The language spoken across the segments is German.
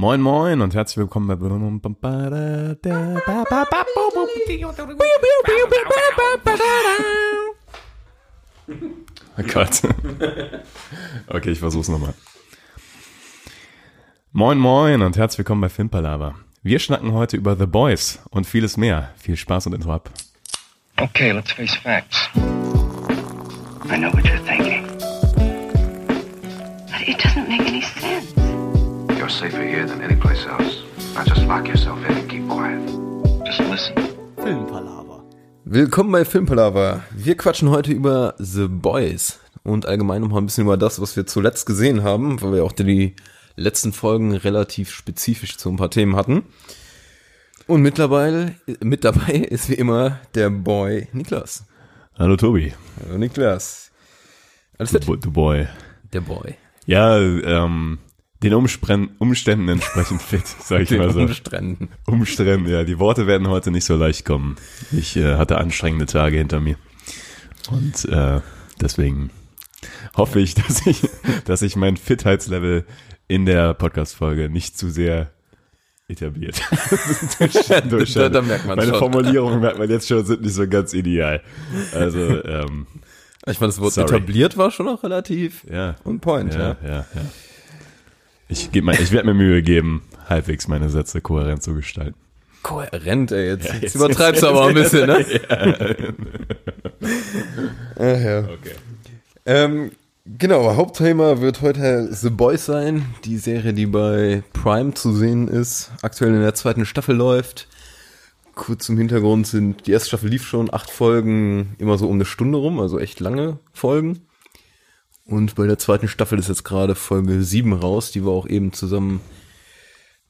Moin moin und herzlich willkommen bei Oh Gott. Okay, ich versuch's nochmal. Moin moin und herzlich willkommen bei Filmpalava. Wir schnacken heute über The Boys und vieles mehr. Viel Spaß und Intro ab. Okay, let's face facts. I know what you're thinking. But it doesn't make safer here than any place else. Now just lock yourself in and keep quiet. Just listen. Willkommen bei Filmpalava. Wir quatschen heute über The Boys und allgemein noch mal ein bisschen über das, was wir zuletzt gesehen haben, weil wir auch die letzten Folgen relativ spezifisch zu ein paar Themen hatten. Und mittlerweile, mit dabei ist wie immer der Boy Niklas. Hallo Tobi. Hallo Niklas. Alles fit? Bo- du Boy. Der Boy. Ja, ähm, den Umspren Umständen entsprechend fit, sag ich Den mal so. Umständen. Umständen, ja. Die Worte werden heute nicht so leicht kommen. Ich äh, hatte anstrengende Tage hinter mir. Und äh, deswegen hoffe ich, dass ich, dass ich mein Fitheitslevel in der Podcast-Folge nicht zu sehr etabliert. durch, Da- da merkt man's Meine schon. Formulierungen merkt man jetzt schon, sind nicht so ganz ideal. Also, ähm, Ich fand das Wort Sorry. etabliert war schon noch relativ ja. on point. Ja, Ja. ja, ja. Ich, mal, ich werde mir Mühe geben, halbwegs meine Sätze kohärent zu gestalten. Kohärent, ey. Jetzt, jetzt jetzt- übertreibst du aber ein bisschen, ne? Ach ja. Okay. Ähm, genau, Hauptthema wird heute The Boys sein, die Serie, die bei Prime zu sehen ist, aktuell in der zweiten Staffel läuft. Kurz zum Hintergrund sind, die erste Staffel lief schon, acht Folgen, immer so um eine Stunde rum, also echt lange Folgen. Und bei der zweiten Staffel ist jetzt gerade Folge sieben raus, die wir auch eben zusammen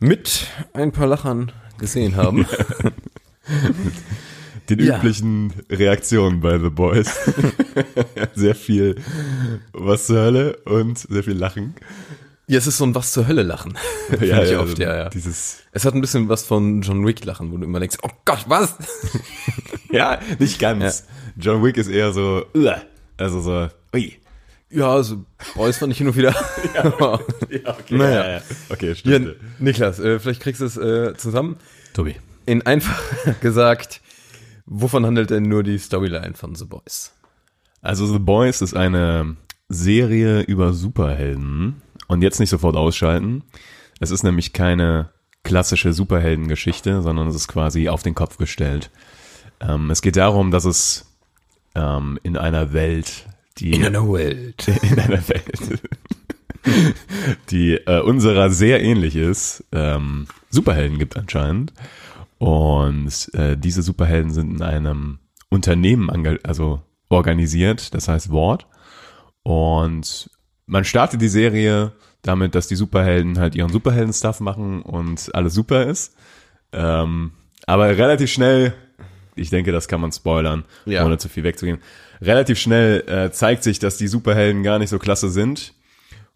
mit ein paar Lachern gesehen haben. Den Ja. üblichen Reaktionen bei The Boys. sehr viel was zur Hölle und sehr viel Lachen. ja, es ist so ein Was zur Hölle Lachen. Finde ich oft, ja, ja. Dieses, Es hat ein bisschen was von John Wick Lachen, wo du immer denkst, oh Gott, was? ja, nicht ganz. John Wick ist eher so, also so, ui. Ja, also Boys fand ich hin und wieder. ja, Ja, okay. Naja. Ja, ja. Okay, ja, stimmt. Niklas, äh, vielleicht kriegst du es äh, zusammen. Tobi. In einfach gesagt, wovon handelt denn nur die Storyline von The Boys? Also The Boys ist eine Serie über Superhelden und jetzt nicht sofort ausschalten. Es ist nämlich keine klassische Superheldengeschichte, sondern es ist quasi auf den Kopf gestellt. Ähm, es geht darum, dass es ähm, in einer Welt, die einer Welt. in einer Welt, die äh, unserer sehr ähnlich ist, ähm, Superhelden gibt anscheinend. Und äh, diese Superhelden sind in einem Unternehmen also organisiert, das heißt Wort. Und man startet die Serie damit, dass die Superhelden halt ihren Superhelden-Stuff machen und alles super ist. Ähm, aber relativ schnell, ich denke, das kann man spoilern, Ja. ohne zu viel wegzugehen. Relativ schnell äh, zeigt sich, dass die Superhelden gar nicht so klasse sind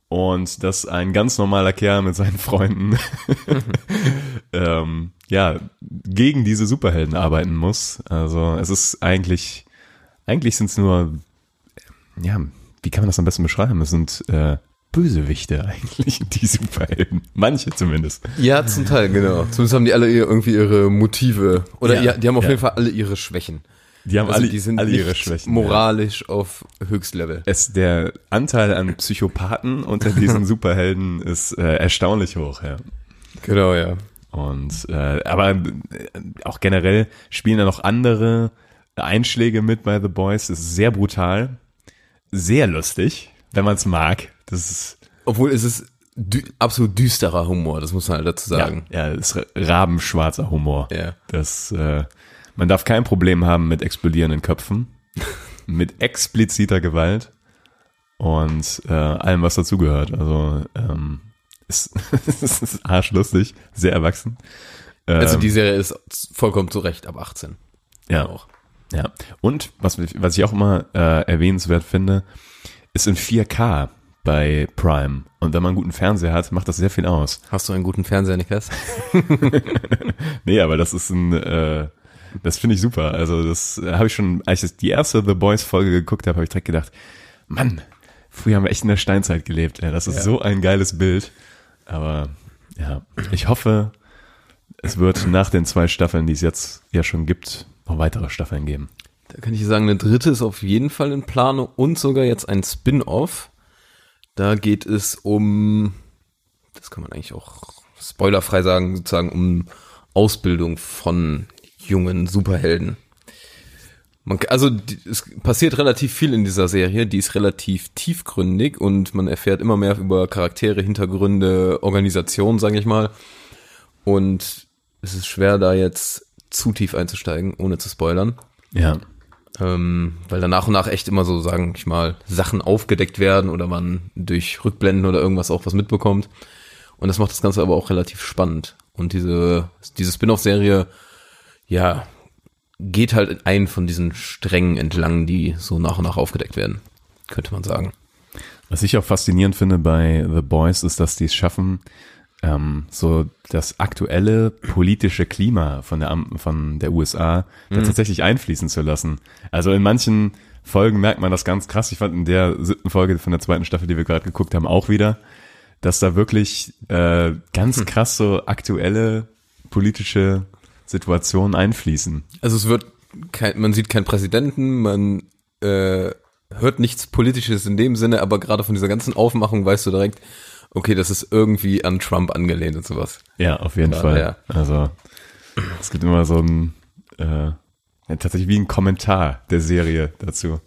und dass ein ganz normaler Kerl mit seinen Freunden ähm, ja gegen diese Superhelden arbeiten muss. Also es ist eigentlich eigentlich sind es nur ja wie kann man das am besten beschreiben? Es sind äh, Bösewichte eigentlich die Superhelden, manche zumindest. Ja, zum Teil, genau. Zumindest haben die alle irgendwie ihre Motive. Oder Ja, ja, die haben auf ja. jeden Fall alle ihre Schwächen. Die haben Also alle, die sind alle ihre Schwächen. ja. moralisch auf Höchstlevel. Es, der Anteil an Psychopathen unter diesen Superhelden ist äh, erstaunlich hoch, ja. Genau, ja. Und äh, aber äh, auch generell spielen da noch andere Einschläge mit bei The Boys. Es ist sehr brutal, sehr lustig, wenn man es mag. Das ist Obwohl es ist dü absolut düsterer Humor, das muss man halt dazu sagen. ja, ja das ist rabenschwarzer Humor. Ja. Das äh, man darf kein Problem haben mit explodierenden Köpfen, mit expliziter Gewalt und äh, allem, was dazugehört. Also ähm, ist, es ist arschlustig, sehr erwachsen. Also Ähm, die Serie ist vollkommen zu Recht ab 18. Ja. Auch. Ja. Und was, was ich auch immer äh, erwähnenswert finde, ist in 4K bei Prime. Und wenn man einen guten Fernseher hat, macht das sehr viel aus. Hast du einen guten Fernseher, Niklas? Nee, aber das ist ein, äh, das finde ich super. Also das äh, habe ich schon, als ich die erste The Boys Folge geguckt habe, habe ich direkt gedacht, Mann, früher haben wir echt in der Steinzeit gelebt. Ey. Das ist Ja. so ein geiles Bild. Aber ja, ich hoffe, es wird nach den zwei Staffeln, die es jetzt ja schon gibt, noch weitere Staffeln geben. Da kann ich sagen, eine dritte ist auf jeden Fall in Planung und sogar jetzt ein Spin-off. Da geht es um, das kann man eigentlich auch spoilerfrei sagen, sozusagen um Ausbildung von jungen Superhelden. Man, also es passiert relativ viel in dieser Serie, die ist relativ tiefgründig und man erfährt immer mehr über Charaktere, Hintergründe, Organisation, sage ich mal. Und es ist schwer, da jetzt zu tief einzusteigen, ohne zu spoilern. Ja. Ähm, weil da nach und nach echt immer so, sagen ich mal, Sachen aufgedeckt werden oder man durch Rückblenden oder irgendwas auch was mitbekommt. Und das macht das Ganze aber auch relativ spannend. Und diese, diese Spin-off-Serie, ja, geht halt in einen von diesen Strängen entlang, die so nach und nach aufgedeckt werden, könnte man sagen. Was ich auch faszinierend finde bei The Boys ist, dass die es schaffen, ähm, so das aktuelle politische Klima von der, von der USA da tatsächlich einfließen zu lassen. Also in manchen Folgen merkt man das ganz krass. Ich fand in der siebten Folge von der zweiten Staffel, die wir gerade geguckt haben, auch wieder, dass da wirklich äh, ganz krass so aktuelle politische Situationen einfließen. Also es wird kein, man sieht keinen Präsidenten, man äh, hört nichts Politisches in dem Sinne, aber gerade von dieser ganzen Aufmachung weißt du direkt, okay, das ist irgendwie an Trump angelehnt und sowas. Ja, auf jeden Ja, Fall. ja. Also es gibt immer so ein äh, ja, tatsächlich wie ein Kommentar der Serie dazu.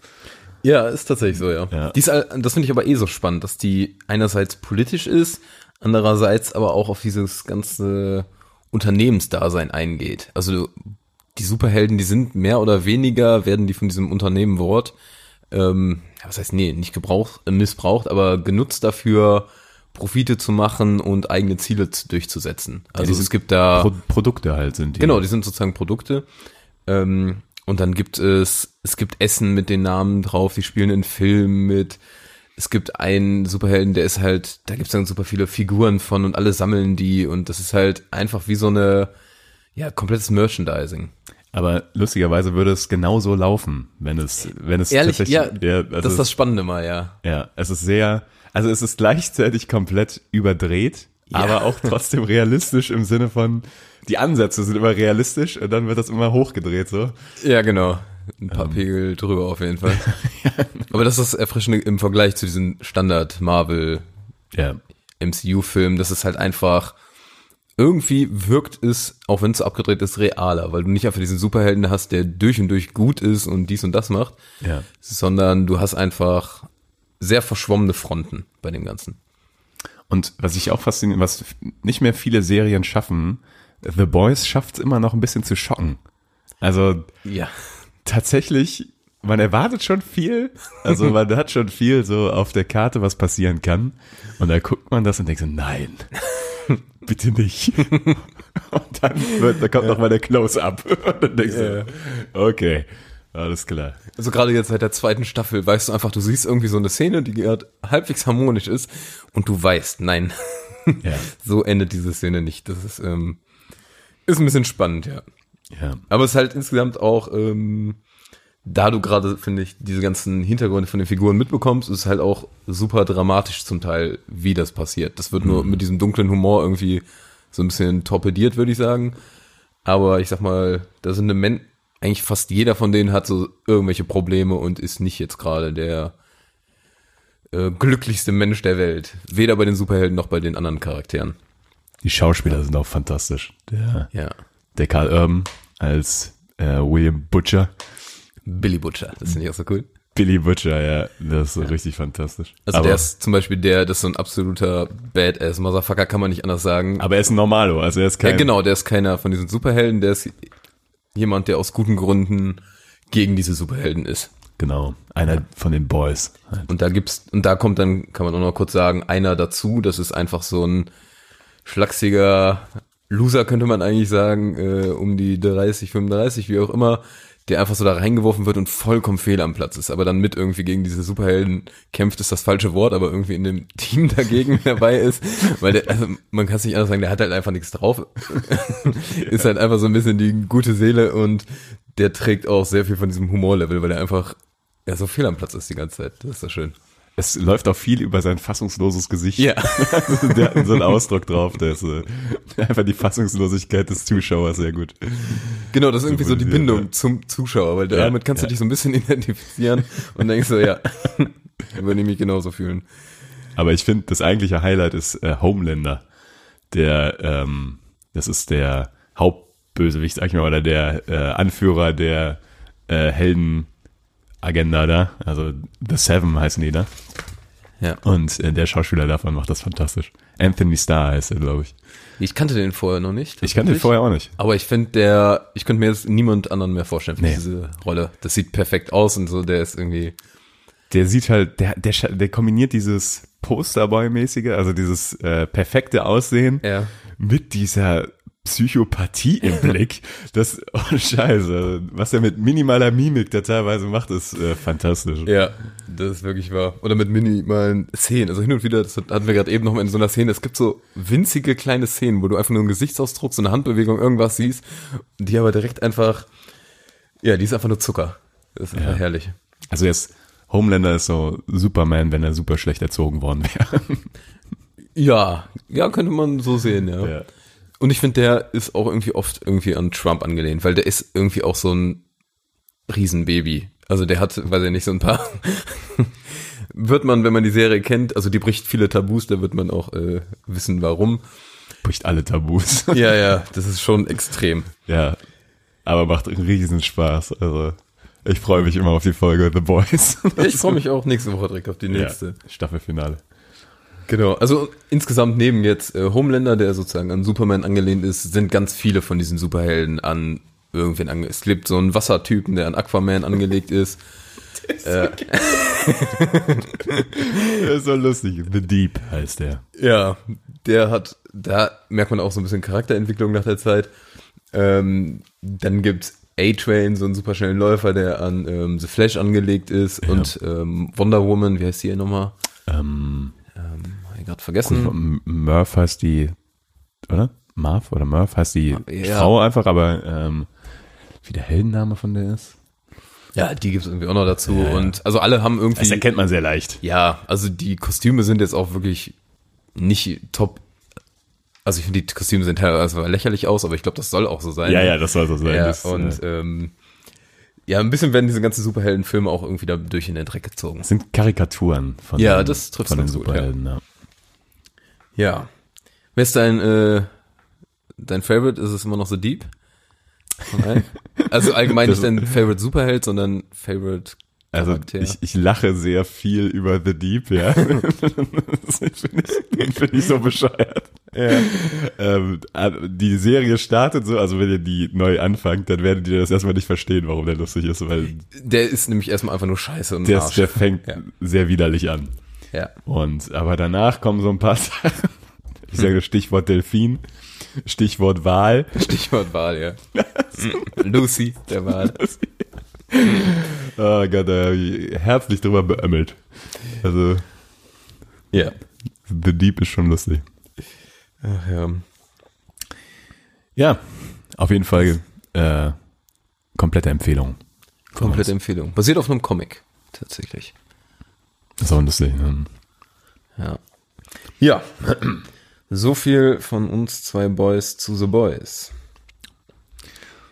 Ja, ist tatsächlich so, ja. Ja. Die ist, all- das finde ich aber eh so spannend, dass die einerseits politisch ist, andererseits aber auch auf dieses ganze Unternehmensdasein eingeht. Also die Superhelden, die sind mehr oder weniger, werden die von diesem Unternehmen Wort, ähm, was heißt, nee, nicht gebraucht, äh, missbraucht, aber genutzt dafür, Profite zu machen und eigene Ziele zu, durchzusetzen. Also die es gibt da... Pro Produkte halt sind die. Genau, die sind sozusagen Produkte. Ähm, und dann gibt es, es gibt Essen mit den Namen drauf, die spielen in Filmen mit. Es gibt einen Superhelden, der ist halt, da gibt es dann super viele Figuren von und alle sammeln die und das ist halt einfach wie so eine, ja, komplettes Merchandising. Aber lustigerweise würde es genauso laufen, wenn es, wenn es Ehrlich, tatsächlich, ja, also das ist das Spannende mal, ja. ja, es ist sehr, also es ist gleichzeitig komplett überdreht, aber auch trotzdem realistisch im Sinne von, die Ansätze sind immer realistisch und dann wird das immer hochgedreht so. Ja, genau. Ein paar Pegel drüber auf jeden Fall. Aber das ist das Erfrischende im Vergleich zu diesen Standard Marvel Ja, MCU-Film, das ist halt einfach, irgendwie wirkt es, auch wenn es abgedreht ist, realer, weil du nicht einfach diesen Superhelden hast, der durch und durch gut ist und dies und das macht, ja. sondern du hast einfach sehr verschwommene Fronten bei dem Ganzen. Und was ich auch fasziniert, was nicht mehr viele Serien schaffen, The Boys schafft es immer noch ein bisschen zu schocken. Also Ja. tatsächlich, man erwartet schon viel. Also man hat schon viel so auf der Karte, was passieren kann. Und da guckt man das und denkt so, nein, bitte nicht. Und dann, wird, da kommt noch mal der Close-Up. Und dann denkst du, okay, alles klar. Also gerade jetzt seit der zweiten Staffel weißt du einfach, du siehst irgendwie so eine Szene, die gerade halbwegs harmonisch ist und du weißt, nein, Ja, so endet diese Szene nicht. Das ist, ähm, ist ein bisschen spannend, ja. ja. Aber es ist halt insgesamt auch, ähm, da du gerade, finde ich, diese ganzen Hintergründe von den Figuren mitbekommst, ist es halt auch super dramatisch zum Teil, wie das passiert. Das wird nur mit diesem dunklen Humor irgendwie so ein bisschen torpediert, würde ich sagen. Aber ich sag mal, da sind eine Men eigentlich fast jeder von denen hat so irgendwelche Probleme und ist nicht jetzt gerade der äh, glücklichste Mensch der Welt. Weder bei den Superhelden noch bei den anderen Charakteren. Die Schauspieler sind auch fantastisch. Der, Ja. der Karl Urban als äh, William Butcher. Billy Butcher, das finde ich auch so cool. Billy Butcher, ja, das ist so richtig fantastisch. Also aber, der ist zum Beispiel der, das ist so ein absoluter Badass Motherfucker, kann man nicht anders sagen. aber er ist ein Normalo, also er ist kein, ja, genau, der ist keiner von diesen Superhelden, der ist jemand, der aus guten Gründen gegen diese Superhelden ist. genau, einer von den Boys. Und da gibt's, und da kommt dann, kann man auch noch kurz sagen, einer dazu, das ist einfach so ein schlachsiger Loser, könnte man eigentlich sagen, äh, um die 30, 35, wie auch immer, der einfach so da reingeworfen wird und vollkommen fehl am Platz ist, aber dann mit irgendwie gegen diese Superhelden kämpft, ist das falsche Wort, aber irgendwie in dem Team dagegen dabei ist, weil der, also man kann es nicht anders sagen, der hat halt einfach nichts drauf, ist halt einfach so ein bisschen die gute Seele und der trägt auch sehr viel von diesem Humorlevel, weil er einfach ja so fehl am Platz ist die ganze Zeit, das ist so schön. Es läuft auch viel über sein fassungsloses Gesicht. Ja. der hat so einen Ausdruck drauf, der ist äh, einfach die Fassungslosigkeit des Zuschauers sehr gut. Genau, das ist irgendwie so die Bindung ja. zum Zuschauer, weil Ja, damit kannst ja. du dich so ein bisschen identifizieren und denkst so, ja, würde ich mich genauso fühlen. Aber ich finde, das eigentliche Highlight ist äh, Homelander. Der, ähm, das ist der Hauptbösewicht, sag ich mal, oder der äh, Anführer der äh, Heldenagenda da. Also The Seven heißen die da. Ja. Und äh, der Schauspieler davon macht das fantastisch. Anthony Starr heißt er, glaube ich. Ich kannte den vorher noch nicht. Ich kannte tatsächlich. vorher auch nicht. Aber ich finde der, ich könnte mir jetzt niemand anderen mehr vorstellen für Nee. diese Rolle. Das sieht perfekt aus und so, der ist irgendwie, Der sieht halt, der, der, der kombiniert dieses Posterboy-mäßige, also dieses äh, perfekte Aussehen Ja. mit dieser Psychopathie im Blick. Das, oh Scheiße, was er mit minimaler Mimik da teilweise macht, ist äh, fantastisch. Ja, das ist wirklich wahr. Oder mit minimalen Szenen. Also hin und wieder, das hatten wir gerade eben noch mal in so einer Szene, es gibt so winzige kleine Szenen, wo du einfach nur einen Gesichtsausdruck, so eine Handbewegung, irgendwas siehst, die aber direkt einfach, ja, die ist einfach nur Zucker. Das ist einfach Ja. herrlich. Also jetzt, Homelander ist so Superman, wenn er super schlecht erzogen worden wäre. Ja, ja, könnte man so sehen, ja. Ja. Und ich finde, der ist auch irgendwie oft irgendwie an Trump angelehnt, weil der ist irgendwie auch so ein Riesenbaby. Also der hat, weiß ich nicht, so ein paar. wird man, wenn man die Serie kennt, also die bricht viele Tabus, da wird man auch äh, wissen, warum. Bricht alle Tabus. Ja, ja, das ist schon extrem. ja. Aber macht einen riesen Spaß. Also, ich freue mich immer auf die Folge The Boys. Ich freue mich auch nächste Woche direkt auf die nächste. Ja, Staffelfinale. Genau, also insgesamt neben jetzt äh, Homelander, der sozusagen an Superman angelehnt ist, sind ganz viele von diesen Superhelden an irgendwen angelehnt. Es gibt so einen Wassertypen, der an Aquaman angelegt ist. Das ist so lustig. The Deep heißt der. Ja, der hat, da merkt man auch so ein bisschen Charakterentwicklung nach der Zeit. Ähm, dann gibt's A-Train, so einen superschnellen Läufer, der an ähm, The Flash angelegt ist und ähm, Wonder Woman, wie heißt die hier nochmal? Ähm, Ich gerade vergessen. Murph heißt die, oder? Marv oder Murph heißt die Ja. Frau einfach, aber ähm, wie der Heldenname von der ist? Ja, die gibt's irgendwie auch noch dazu. Ja, ja. Und also alle haben irgendwie. Das erkennt man sehr leicht. Ja, also die Kostüme sind jetzt auch wirklich nicht top. Also ich finde, die Kostüme sehen teilweise lächerlich aus, aber ich glaube, das soll auch so sein. Ja, ja, das soll so sein. Ja, das, und äh, ähm, ja, ein bisschen werden diese ganzen Superheldenfilme auch irgendwie da durch in den Dreck gezogen. das sind Karikaturen von Ja, den, das trifft's von den ganz gut, Superhelden. Ja. Ja. Wer ist dein, äh, dein Favorite? Ist es immer noch so Deep? Also allgemein nicht dein Favorite Superheld, sondern Favorite Also ich, ich lache sehr viel über The Deep, ja. das finde ich, find ich so bescheuert. Ähm, aber die Serie startet so, also wenn ihr die neu anfangt, dann werdet ihr das erstmal nicht verstehen, warum der lustig ist, weil der ist nämlich erstmal einfach nur Scheiße und der, Arsch. der fängt Ja. sehr widerlich an. Ja. Und aber danach kommen so ein paar Sachen. Ich sage Stichwort Delfin, Stichwort Wal. Stichwort Wahl, ja. Lucy, der Wahl. Oh Gott, da hab ich herzlich drüber beömmelt. Also Ja. The Deep ist schon lustig. Ach ja. Ja, auf jeden Fall äh, komplette Empfehlung. Komplette Empfehlung. Basiert auf einem Comic, tatsächlich. Das ist auch lustig. Ne? Ja. Ja. So viel von uns zwei Boys zu The Boys.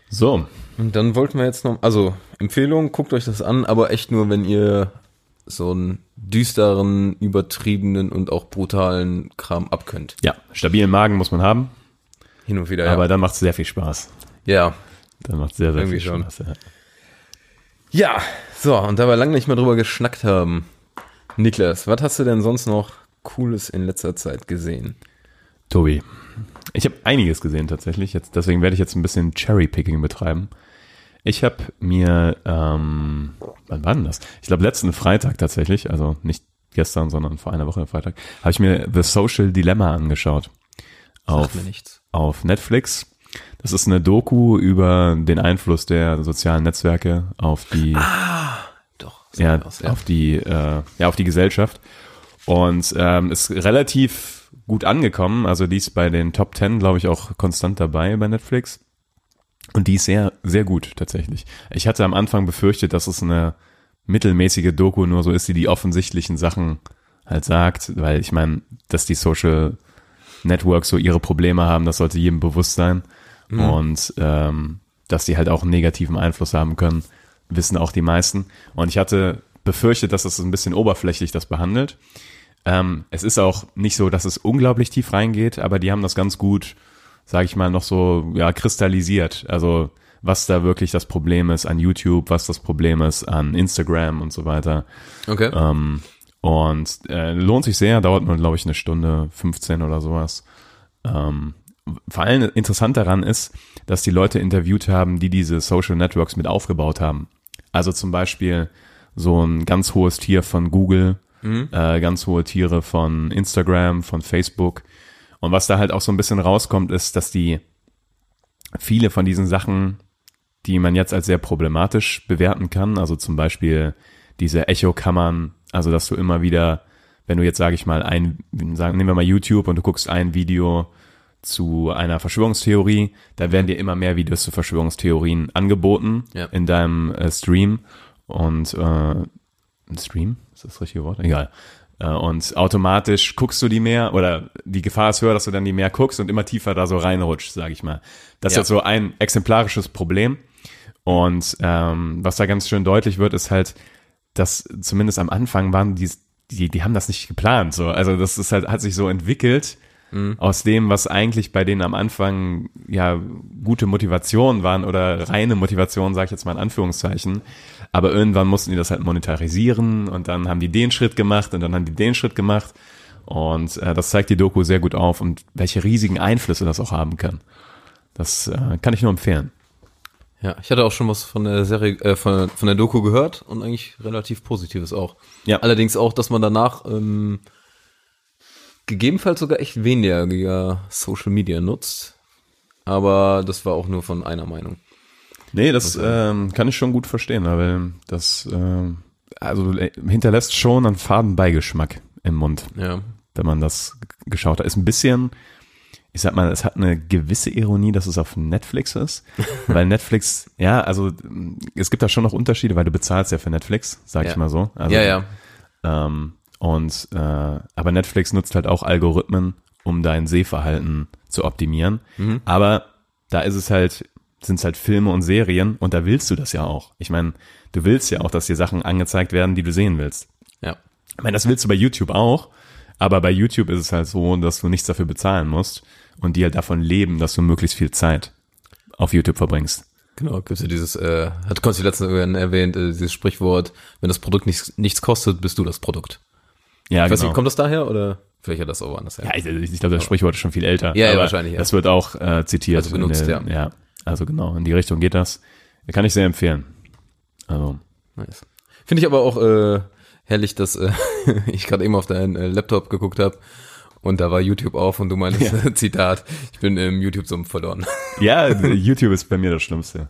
So, Und dann wollten wir jetzt noch, also Empfehlung, guckt euch das an, aber echt nur, wenn ihr so einen düsteren, übertriebenen und auch brutalen Kram abkönnt. ja, stabilen Magen muss man haben, Hin und wieder, aber ja. dann macht es sehr viel Spaß. Ja. Dann macht sehr, sehr Irgendwie viel. Spaß. Ja. Ja, so, und da wir lange nicht mehr drüber geschnackt haben, Niklas, was hast du denn sonst noch Cooles in letzter Zeit gesehen? Tobi, ich habe einiges gesehen tatsächlich. Jetzt, deswegen werde ich jetzt ein bisschen Cherry-Picking betreiben. Ich habe mir, ähm, wann war denn das? Ich glaube letzten Freitag tatsächlich, also nicht gestern, sondern vor einer Woche Freitag, habe ich mir The Social Dilemma angeschaut. Auf, Sagt mir nichts. auf Netflix. Das ist eine Doku über den Einfluss der sozialen Netzwerke auf die, Doch. Ja, mir was, auf die, äh, ja, auf die Gesellschaft. Und ähm, ist relativ gut angekommen. Also die ist bei den Top 10, glaube ich, auch konstant dabei bei Netflix. Und die ist sehr, sehr gut tatsächlich. Ich hatte am Anfang befürchtet, dass es eine mittelmäßige Doku nur so ist, die die offensichtlichen Sachen halt sagt, weil ich meine, dass die Social Networks so ihre Probleme haben, das sollte jedem bewusst sein und ähm, dass die halt auch einen negativen Einfluss haben können, wissen auch die meisten. Und ich hatte befürchtet, dass das ein bisschen oberflächlich das behandelt. Ähm, es ist auch nicht so, dass es unglaublich tief reingeht, aber die haben das ganz gut, sage ich mal, noch so ja kristallisiert. Also was da wirklich das Problem ist an YouTube, was das Problem ist an Instagram und so weiter. Okay. Ähm, und äh, lohnt sich sehr, dauert nur, glaube ich, eine Stunde 15 oder sowas. Ähm, vor allem interessant daran ist, dass die Leute interviewt haben, die diese Social Networks mit aufgebaut haben. Also zum Beispiel so ein ganz hohes Tier von Google, äh, ganz hohe Tiere von Instagram, von Facebook. Und was da halt auch so ein bisschen rauskommt, ist, dass die viele von diesen Sachen, die man jetzt als sehr problematisch bewerten kann, also zum Beispiel diese Echo-Kammern, also dass du immer wieder, wenn du jetzt, sage ich mal, ein, sagen, nehmen wir mal YouTube und du guckst ein Video zu einer Verschwörungstheorie, da werden dir immer mehr Videos zu Verschwörungstheorien angeboten Ja. in deinem äh, Stream und äh, ein Stream, ist das das richtige Wort? Egal. Äh, Und automatisch guckst du die mehr oder die Gefahr ist höher, dass du dann die mehr guckst und immer tiefer da so reinrutschst, sage ich mal. Das Ja. ist so ein exemplarisches Problem. Und ähm, was da ganz schön deutlich wird, ist halt, dass zumindest am Anfang waren die, die, die haben das nicht geplant. So. Also das ist halt, hat sich so entwickelt aus dem, was eigentlich bei denen am Anfang ja gute Motivationen waren oder reine Motivationen, sage ich jetzt mal in Anführungszeichen. Aber irgendwann mussten die das halt monetarisieren und dann haben die den Schritt gemacht und dann haben die den Schritt gemacht. Und äh, das zeigt die Doku sehr gut auf und welche riesigen Einflüsse das auch haben kann. Das äh, kann ich nur empfehlen. Ja, ich hatte auch schon was von der Serie, äh, von, von der Doku gehört und eigentlich relativ Positives auch. Ja. Allerdings auch, dass man danach ähm, gegebenenfalls sogar echt weniger Social Media nutzt. Aber das war auch nur von einer Meinung. Nee, das ähm, kann ich schon gut verstehen, weil das ähm, also äh, hinterlässt schon einen faden Beigeschmack im Mund, Ja. wenn man das geschaut hat. Ist ein bisschen, ich sag mal, es hat eine gewisse Ironie, dass es auf Netflix ist, weil Netflix, ja, also es gibt da schon noch Unterschiede, weil du bezahlst ja für Netflix, sag Ja. ich mal so. Also, ja, ja. Ähm, und äh, aber Netflix nutzt halt auch Algorithmen, um dein Sehverhalten zu optimieren. Aber da ist es halt, sind es halt Filme und Serien und da willst du das ja auch. Ich meine, du willst ja auch, dass dir Sachen angezeigt werden, die du sehen willst. Ja. Ich meine, das willst du bei YouTube auch, aber bei YouTube ist es halt so, dass du nichts dafür bezahlen musst und die halt davon leben, dass du möglichst viel Zeit auf YouTube verbringst. Genau, gibt's ja dieses, äh, hat Konsti letztens erwähnt, äh, dieses Sprichwort, wenn das Produkt nichts, nichts kostet, bist du das Produkt. Ja, Ich genau. nicht, kommt das daher oder vielleicht hat das auch woanders her? Ja, ich, ich glaube, das Sprichwort ist schon viel älter. Ja, ja, wahrscheinlich, ja. Das wird auch äh, zitiert. Also benutzt, der, ja. Ja, also genau, in die Richtung geht das. Kann ich sehr empfehlen. Also, Nice. Finde ich aber auch äh, herrlich, dass äh, ich gerade eben auf deinen äh, Laptop geguckt habe und da war YouTube auf und du meinst, Zitat, ich bin im YouTube-Sumpf verloren. ja, YouTube ist bei mir das Schlimmste.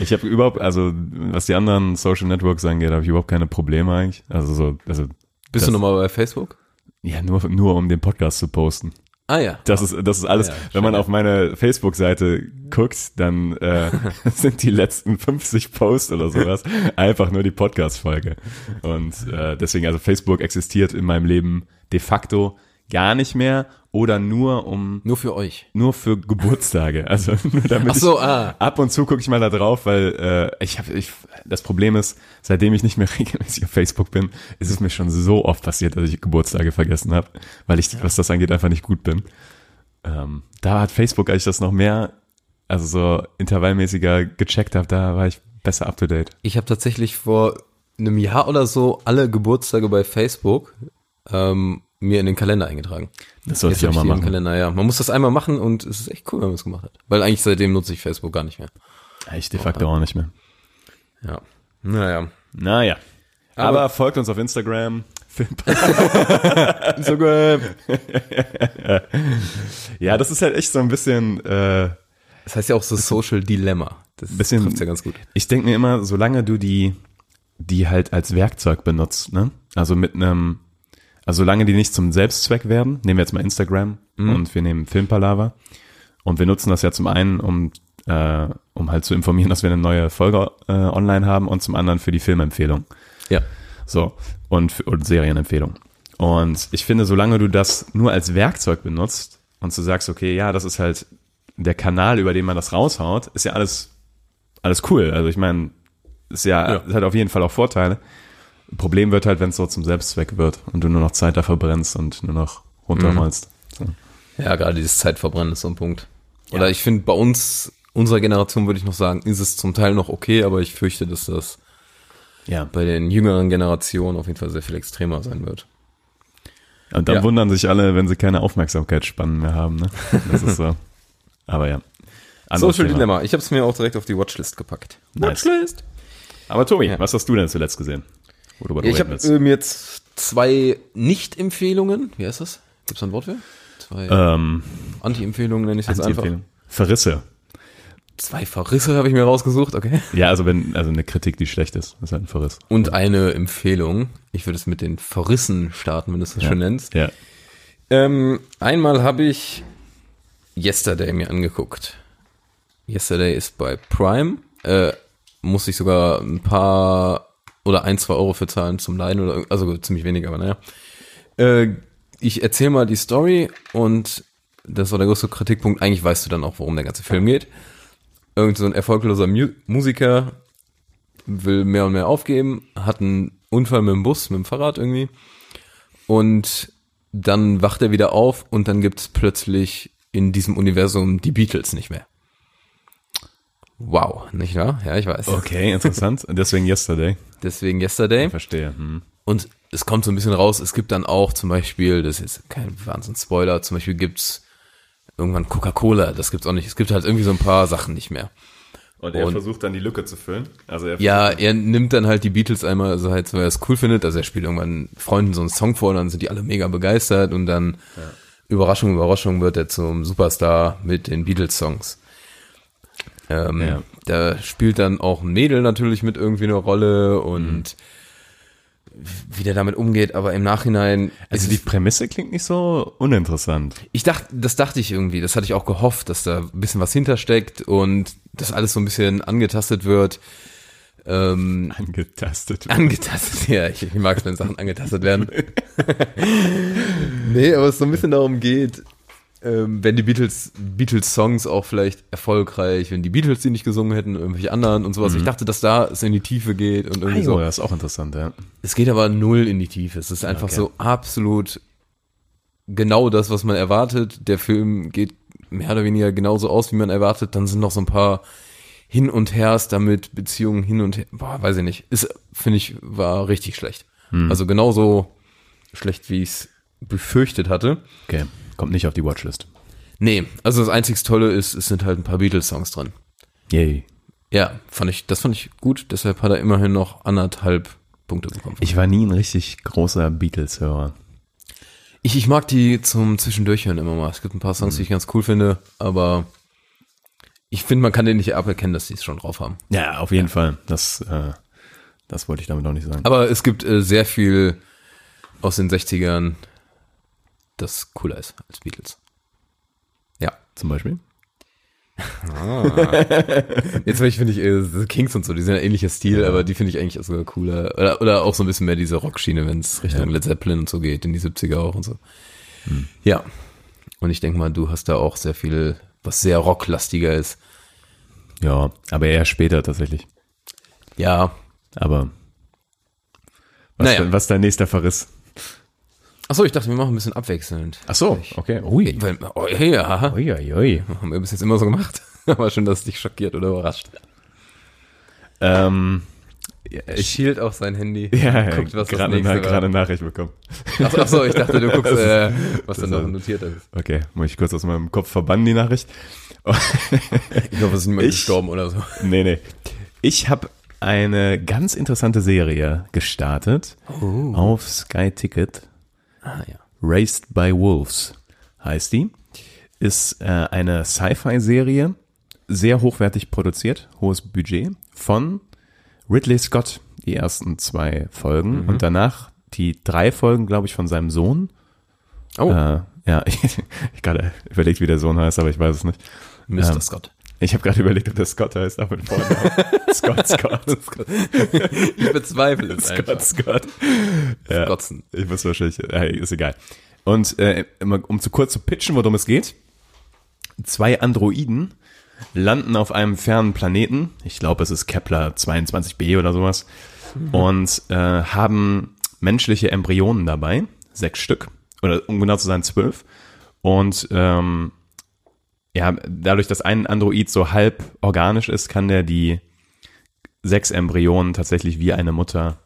Ich habe überhaupt, also was die anderen Social Networks angeht, habe ich überhaupt keine Probleme eigentlich. Also so, also Bist Das- du nochmal bei Facebook? ja, nur, nur um den Podcast zu posten. Ah ja. Das ist, das ist alles. Ja, Wenn man auf meine Facebook-Seite guckt, dann äh, sind die letzten 50 Posts oder sowas einfach nur die Podcast-Folge. Und äh, deswegen, also Facebook existiert in meinem Leben de facto gar nicht mehr oder nur um Nur für euch. nur für Geburtstage. Also nur damit Ach so, ich, ah. ab und zu gucke ich mal da drauf, weil äh, ich habe ich das Problem ist, seitdem ich nicht mehr regelmäßig auf Facebook bin, ist es mir schon so oft passiert, dass ich Geburtstage vergessen habe, weil ich was das angeht einfach nicht gut bin. Ähm, da hat Facebook, als ich das noch mehr also so intervallmäßiger gecheckt habe, da war ich besser up to date. Ich habe tatsächlich vor einem Jahr oder so alle Geburtstage bei Facebook ähm, mir in den Kalender eingetragen. Das sollte ich auch mal machen. Kalender, ja. Man muss das einmal machen und es ist echt cool, wenn man es gemacht hat. Weil eigentlich seitdem nutze ich Facebook gar nicht mehr. Ich de facto auch nicht mehr. Ja. Naja. Naja. Aber- Aber, folgt uns auf Instagram. Instagram. Ja, das ist halt echt so ein bisschen äh, Das heißt ja auch so Social Dilemma. Das Bisschen- trifft's ja ganz gut. Ich denke mir immer, solange du die, die halt als Werkzeug benutzt, ne? Also mit einem, also solange die nicht zum Selbstzweck werden, nehmen wir jetzt mal Instagram und wir nehmen Filmpalava und wir nutzen das ja zum einen, um, äh, um halt zu informieren, dass wir eine neue Folge äh, online haben und zum anderen für die Filmempfehlung. Ja. So, und, für- und Serienempfehlung. Und ich finde, solange du das nur als Werkzeug benutzt und du sagst, okay, ja, das ist halt der Kanal, über den man das raushaut, ist ja alles, alles cool. Also ich meine, ist ja, Ja. es hat auf jeden Fall auch Vorteile. Problem wird halt, wenn es so zum Selbstzweck wird und du nur noch Zeit da verbrennst und nur noch runterholst. So. Ja, gerade dieses Zeitverbrennen ist so ein Punkt. Oder ich finde, bei uns, unserer Generation würde ich noch sagen, ist es zum Teil noch okay, aber ich fürchte, dass das Ja. bei den jüngeren Generationen auf jeden Fall sehr viel extremer sein wird. Und dann Ja. wundern sich alle, wenn sie keine Aufmerksamkeitsspannen mehr haben. Ne? Das ist so. Aber ja. Anderes Social Thema. Dilemma. Ich habe es mir auch direkt auf die Watchlist gepackt. Nice. Watchlist. Aber Tobi, Ja. was hast du denn zuletzt gesehen? Worüber du Ich habe ähm, jetzt zwei Nicht-Empfehlungen. Wie heißt das? Gibt es ein Wort für? Zwei ähm, Anti-Empfehlungen nenne ich jetzt einfach. Verrisse. Zwei Verrisse habe ich mir rausgesucht, okay. Ja, also wenn, also eine Kritik, die schlecht ist, ist halt ein Verriss. Und eine Empfehlung. Ich würde es mit den Verrissen starten, wenn du es so schön nennst. Ja. Ähm, einmal habe ich Yesterday mir angeguckt. Yesterday ist bei Prime. Äh, muss ich sogar ein paar oder ein, zwei Euro für zahlen zum Leihen oder also ziemlich wenig, aber naja. Äh, ich erzähle mal die Story und das war der größte Kritikpunkt. Eigentlich weißt du dann auch, worum der ganze Film geht. Irgend so ein erfolgloser Mu Musiker will mehr und mehr aufgeben, hat einen Unfall mit dem Bus, mit dem Fahrrad irgendwie und dann wacht er wieder auf und dann gibt's plötzlich in diesem Universum die Beatles nicht mehr. Wow, nicht wahr? Ja, ich weiß. Okay, interessant. Deswegen Yesterday. Deswegen Yesterday. Verstehe. Hm. Und es kommt so ein bisschen raus, es gibt dann auch zum Beispiel, das ist kein Wahnsinn-Spoiler, zum Beispiel gibt's irgendwann Coca-Cola, das gibt's auch nicht. Es gibt halt irgendwie so ein paar Sachen nicht mehr. Und er Und- versucht dann die Lücke zu füllen. Also er Ja, er nimmt dann halt die Beatles einmal, also halt, weil er es cool findet, also er spielt irgendwann Freunden so einen Song vor, dann sind die alle mega begeistert und dann Überraschung, Überraschung wird er zum Superstar mit den Beatles-Songs. Ähm, Ja. Da spielt dann auch ein Mädel natürlich mit irgendwie eine Rolle und wie der damit umgeht, aber im Nachhinein Also die Prämisse klingt nicht so uninteressant. ich dachte, das dachte ich irgendwie, das hatte ich auch gehofft, dass da ein bisschen was hintersteckt und das alles so ein bisschen angetastet wird. Ähm, Angetastet. Angetastet, ja, ich, ich mag es, wenn Sachen angetastet werden. nee, aber es so ein bisschen darum geht, ähm, wenn die Beatles, Beatles-Songs auch vielleicht erfolgreich, wenn die Beatles die nicht gesungen hätten, irgendwelche anderen und sowas. Ich dachte, dass da es in die Tiefe geht und irgendwie so. so. Das ist auch interessant, ja. Es geht aber null in die Tiefe. Es ist einfach Okay. so absolut genau das, was man erwartet. Der Film geht mehr oder weniger genauso aus, wie man erwartet. Dann sind noch so ein paar Hin und Hers damit, Beziehungen hin und her. Boah, weiß ich nicht. Ist, finde ich, war richtig schlecht. Also genauso schlecht, wie ich es befürchtet hatte. Okay. Kommt nicht auf die Watchlist. Nee, also das einzig Tolle ist, es sind halt ein paar Beatles-Songs drin. Yay. Ja, fand ich, das fand ich gut. Deshalb hat er immerhin noch anderthalb Punkte bekommen. Ich war nie ein richtig großer Beatles-Hörer. Ich, ich mag die zum Zwischendurchhören immer mal. Es gibt ein paar Songs, die ich ganz cool finde, aber ich finde, man kann denen nicht aberkennen, dass die es schon drauf haben. Ja, auf jeden Fall. Das, äh, das wollte ich damit noch nicht sagen. Aber es gibt äh, sehr viel aus den 60ern, das cooler ist als Beatles. Ja. Zum Beispiel? Jetzt finde ich, äh, Kings und so, die sind ja ähnlicher Stil, aber die finde ich eigentlich sogar cooler. Oder, oder auch so ein bisschen mehr diese Rockschiene, wenn es Richtung Led Zeppelin und so geht, in die 70er auch und so. Ja. Und ich denke mal, du hast da auch sehr viel, was sehr rocklastiger ist. Ja, aber eher später tatsächlich. Ja. Aber was, Naja. was ist dein nächster Verriss? Achso, ich dachte, wir machen ein bisschen abwechselnd. Ach so, okay. Ui. Weil, oh, ja, Ui, ui, ui. haben wir bis jetzt immer so gemacht. Aber schön, dass es dich schockiert oder überrascht. Ähm, ja, Ich schielt auf sein Handy. ja, guckt, was das gerade, nächste war. gerade eine Nachricht bekommen. Ach, ach so, ich dachte, du guckst, Das ist- äh, was das du noch ist- notiert hast. Okay, muss ich kurz aus meinem Kopf verbannen, die Nachricht. Ich hoffe, es ist niemand Ich- gestorben oder so. nee, nee. Ich habe eine ganz interessante Serie gestartet auf Sky Ticket. Ah, ja. Raised by Wolves heißt die. Ist äh, eine Sci-Fi-Serie, sehr hochwertig produziert, hohes Budget, von Ridley Scott, die ersten zwei Folgen und danach die drei Folgen, glaube ich, von seinem Sohn. Oh, Äh, ja, ich, ich gerade überlegt, wie der Sohn heißt, aber ich weiß es nicht. Mr. ähm, Scott. Ich habe gerade überlegt, ob der Scott heißt, aber mit Vornamen. Scott, Scott. Ich bezweifle es Scott, einfach. Scott. Ja, ich muss wahrscheinlich, hey, ist egal. Und äh, um zu kurz zu pitchen, worum es geht. Zwei Androiden landen auf einem fernen Planeten. Ich glaube, es ist Kepler 22b oder sowas. Und äh, haben menschliche Embryonen dabei. Sechs Stück. Oder um genau zu sein, zwölf. Und ähm, ja, dadurch, dass ein Android so halb organisch ist, kann der die sechs Embryonen tatsächlich wie eine Mutter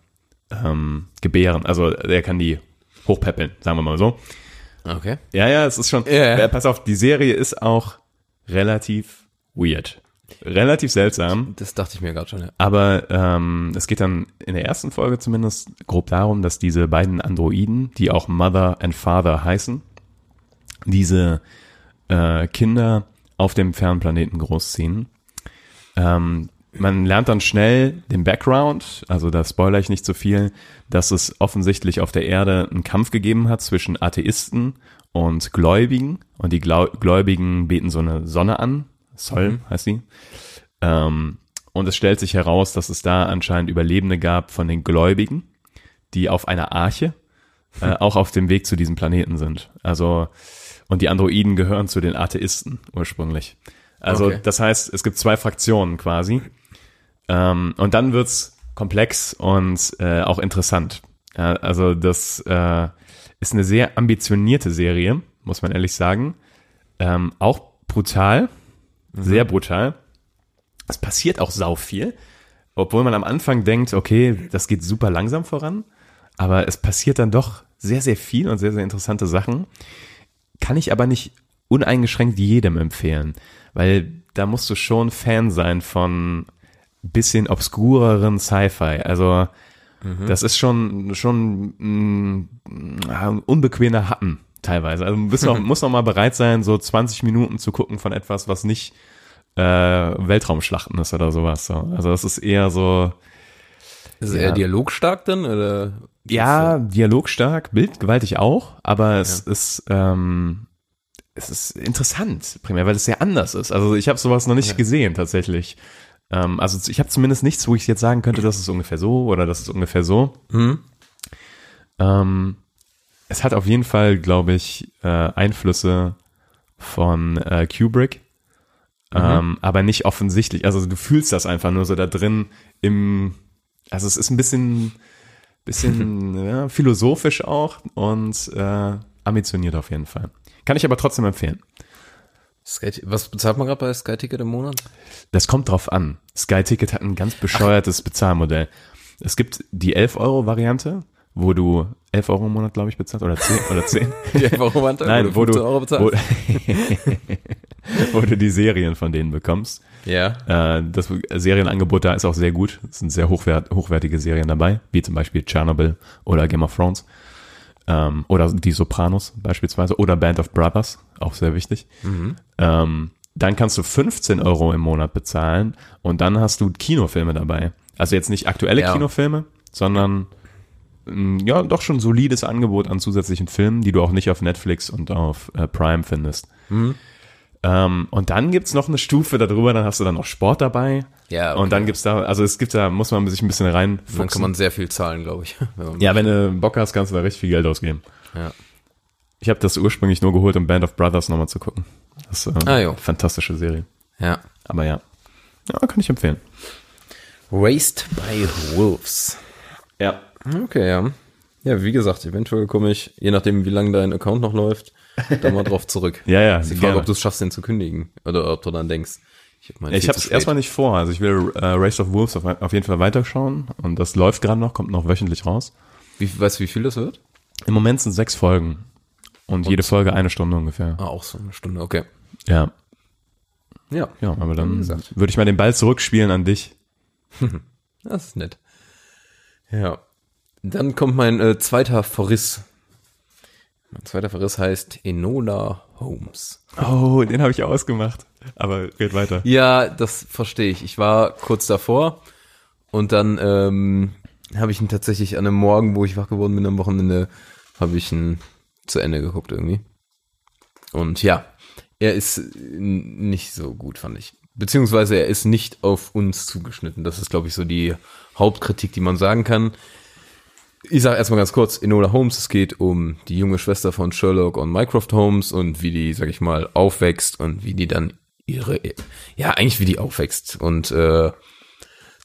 ähm, gebären. Also der kann die hochpäppeln, sagen wir mal so. Okay. Ja, ja, es ist schon. Äh, Pass auf, die Serie ist auch relativ weird. Relativ seltsam. Das dachte ich mir gerade schon, ja. Aber ähm, es geht dann in der ersten Folge zumindest grob darum, dass diese beiden Androiden, die auch Mother and Father heißen, diese äh, Kinder auf dem fernen Planeten großziehen. Ähm, man lernt dann schnell den Background, also da spoiler ich nicht zu viel, dass es offensichtlich auf der Erde einen Kampf gegeben hat zwischen Atheisten und Gläubigen und die Glau Gläubigen beten so eine Sonne an, Sol heißt sie. Ähm, und es stellt sich heraus, dass es da anscheinend Überlebende gab von den Gläubigen, die auf einer Arche äh, auch auf dem Weg zu diesem Planeten sind. Also und die Androiden gehören zu den Atheisten ursprünglich. Also Okay. das heißt, es gibt zwei Fraktionen quasi. Ähm, und dann wird's komplex und äh, auch interessant. Ja, also das äh, ist eine sehr ambitionierte Serie, muss man ehrlich sagen. Ähm, auch brutal, sehr brutal. Es passiert auch sau viel, obwohl man am Anfang denkt, okay, das geht super langsam voran, aber es passiert dann doch sehr, sehr viel und sehr, sehr interessante Sachen. Kann ich aber nicht uneingeschränkt jedem empfehlen, weil da musst du schon Fan sein von bisschen obskureren Sci-Fi. Also das ist schon schon ein unbequemer Happen teilweise. Also du noch, muss noch mal bereit sein, so 20 Minuten zu gucken von etwas, was nicht äh, Weltraumschlachten ist oder sowas. So. Also das ist eher so, Ist Ja. er dialogstark dann? Oder? ja, dialogstark, bildgewaltig auch, aber es ist ähm, es ist interessant, primär, weil es sehr anders ist. Also ich habe sowas noch nicht gesehen tatsächlich. Ähm, also ich habe zumindest nichts, wo ich jetzt sagen könnte, das ist ungefähr so oder das ist ungefähr so. Mhm. Ähm, es hat auf jeden Fall, glaube ich, äh, Einflüsse von äh, Kubrick, ähm, aber nicht offensichtlich. Also du fühlst das einfach nur so da drin im, also es ist ein bisschen, bisschen ja, philosophisch auch und äh, ambitioniert auf jeden Fall. Kann ich aber trotzdem empfehlen. Sky, was bezahlt man gerade bei Sky Ticket im Monat? Das kommt drauf an. Sky Ticket hat ein ganz bescheuertes Bezahlmodell. Es gibt die 11-Euro-Variante, wo du 11 Euro im Monat, glaube ich, bezahlst, oder 10, oder 10. Ja, warum hat Nein, wo du, 15 Euro bezahlt? wo, wo du die Serien von denen bekommst. ja. Äh, das Serienangebot da ist auch sehr gut. Es sind sehr hochwert, hochwertige Serien dabei, wie zum Beispiel Chernobyl oder Game of Thrones. Ähm, oder Die Sopranos beispielsweise. Oder Band of Brothers, auch sehr wichtig. Ähm, dann kannst du 15 Euro im Monat bezahlen und dann hast du Kinofilme dabei. Also jetzt nicht aktuelle Ja. Kinofilme, sondern ja, doch schon solides Angebot an zusätzlichen Filmen, die du auch nicht auf Netflix und auf äh, Prime findest. Ähm, und dann gibt's noch eine Stufe darüber, dann hast du dann noch Sport dabei. Ja, okay. Und dann gibt's da, also es gibt da, muss man sich ein bisschen Dann reinfuchsen. kann man sehr viel zahlen, glaube ich. wenn ja, wenn du Bock hast, kannst du da richtig viel Geld ausgeben. ja. Ich habe das ursprünglich nur geholt, um Band of Brothers nochmal zu gucken. Das ist äh, Ah, fantastische Serie. ja. Aber ja. Ja, kann ich empfehlen. Raised by Wolves. Ja. Okay, ja. Ja, wie gesagt, eventuell komme ich, je nachdem, wie lange dein Account noch läuft, da mal drauf zurück. Ja, ja. Ist die Frage, gerne. ob du es schaffst, den zu kündigen. Oder ob du dann denkst, ich habe es erstmal nicht vor. Also ich will äh, Race of Wolves auf, auf jeden Fall weiterschauen. Und das läuft gerade noch, kommt noch wöchentlich raus. Wie, weißt du, wie viel das wird? Im Moment sind sechs Folgen. Und, jede Folge eine Stunde ungefähr. Ah, auch so eine Stunde, okay. Ja. Ja, Ja, aber dann würde ich mal den Ball zurückspielen an dich. das ist nett. Ja. Dann kommt mein äh, zweiter Verriss. Mein zweiter Verriss heißt Enola Holmes. Oh, den habe ich ausgemacht. Aber red weiter. Ja, das verstehe ich. Ich war kurz davor und dann ähm, habe ich ihn tatsächlich an einem Morgen, wo ich wach geworden bin am Wochenende, habe ich ihn zu Ende geguckt irgendwie. Und ja, er ist nicht so gut, fand ich. beziehungsweise er ist nicht auf uns zugeschnitten. Das ist, glaube ich, so die Hauptkritik, die man sagen kann. Ich sage erstmal ganz kurz, Enola Holmes, es geht um die junge Schwester von Sherlock und Mycroft Holmes und wie die, sag ich mal, aufwächst und wie die dann ihre, ja, eigentlich wie die aufwächst und äh,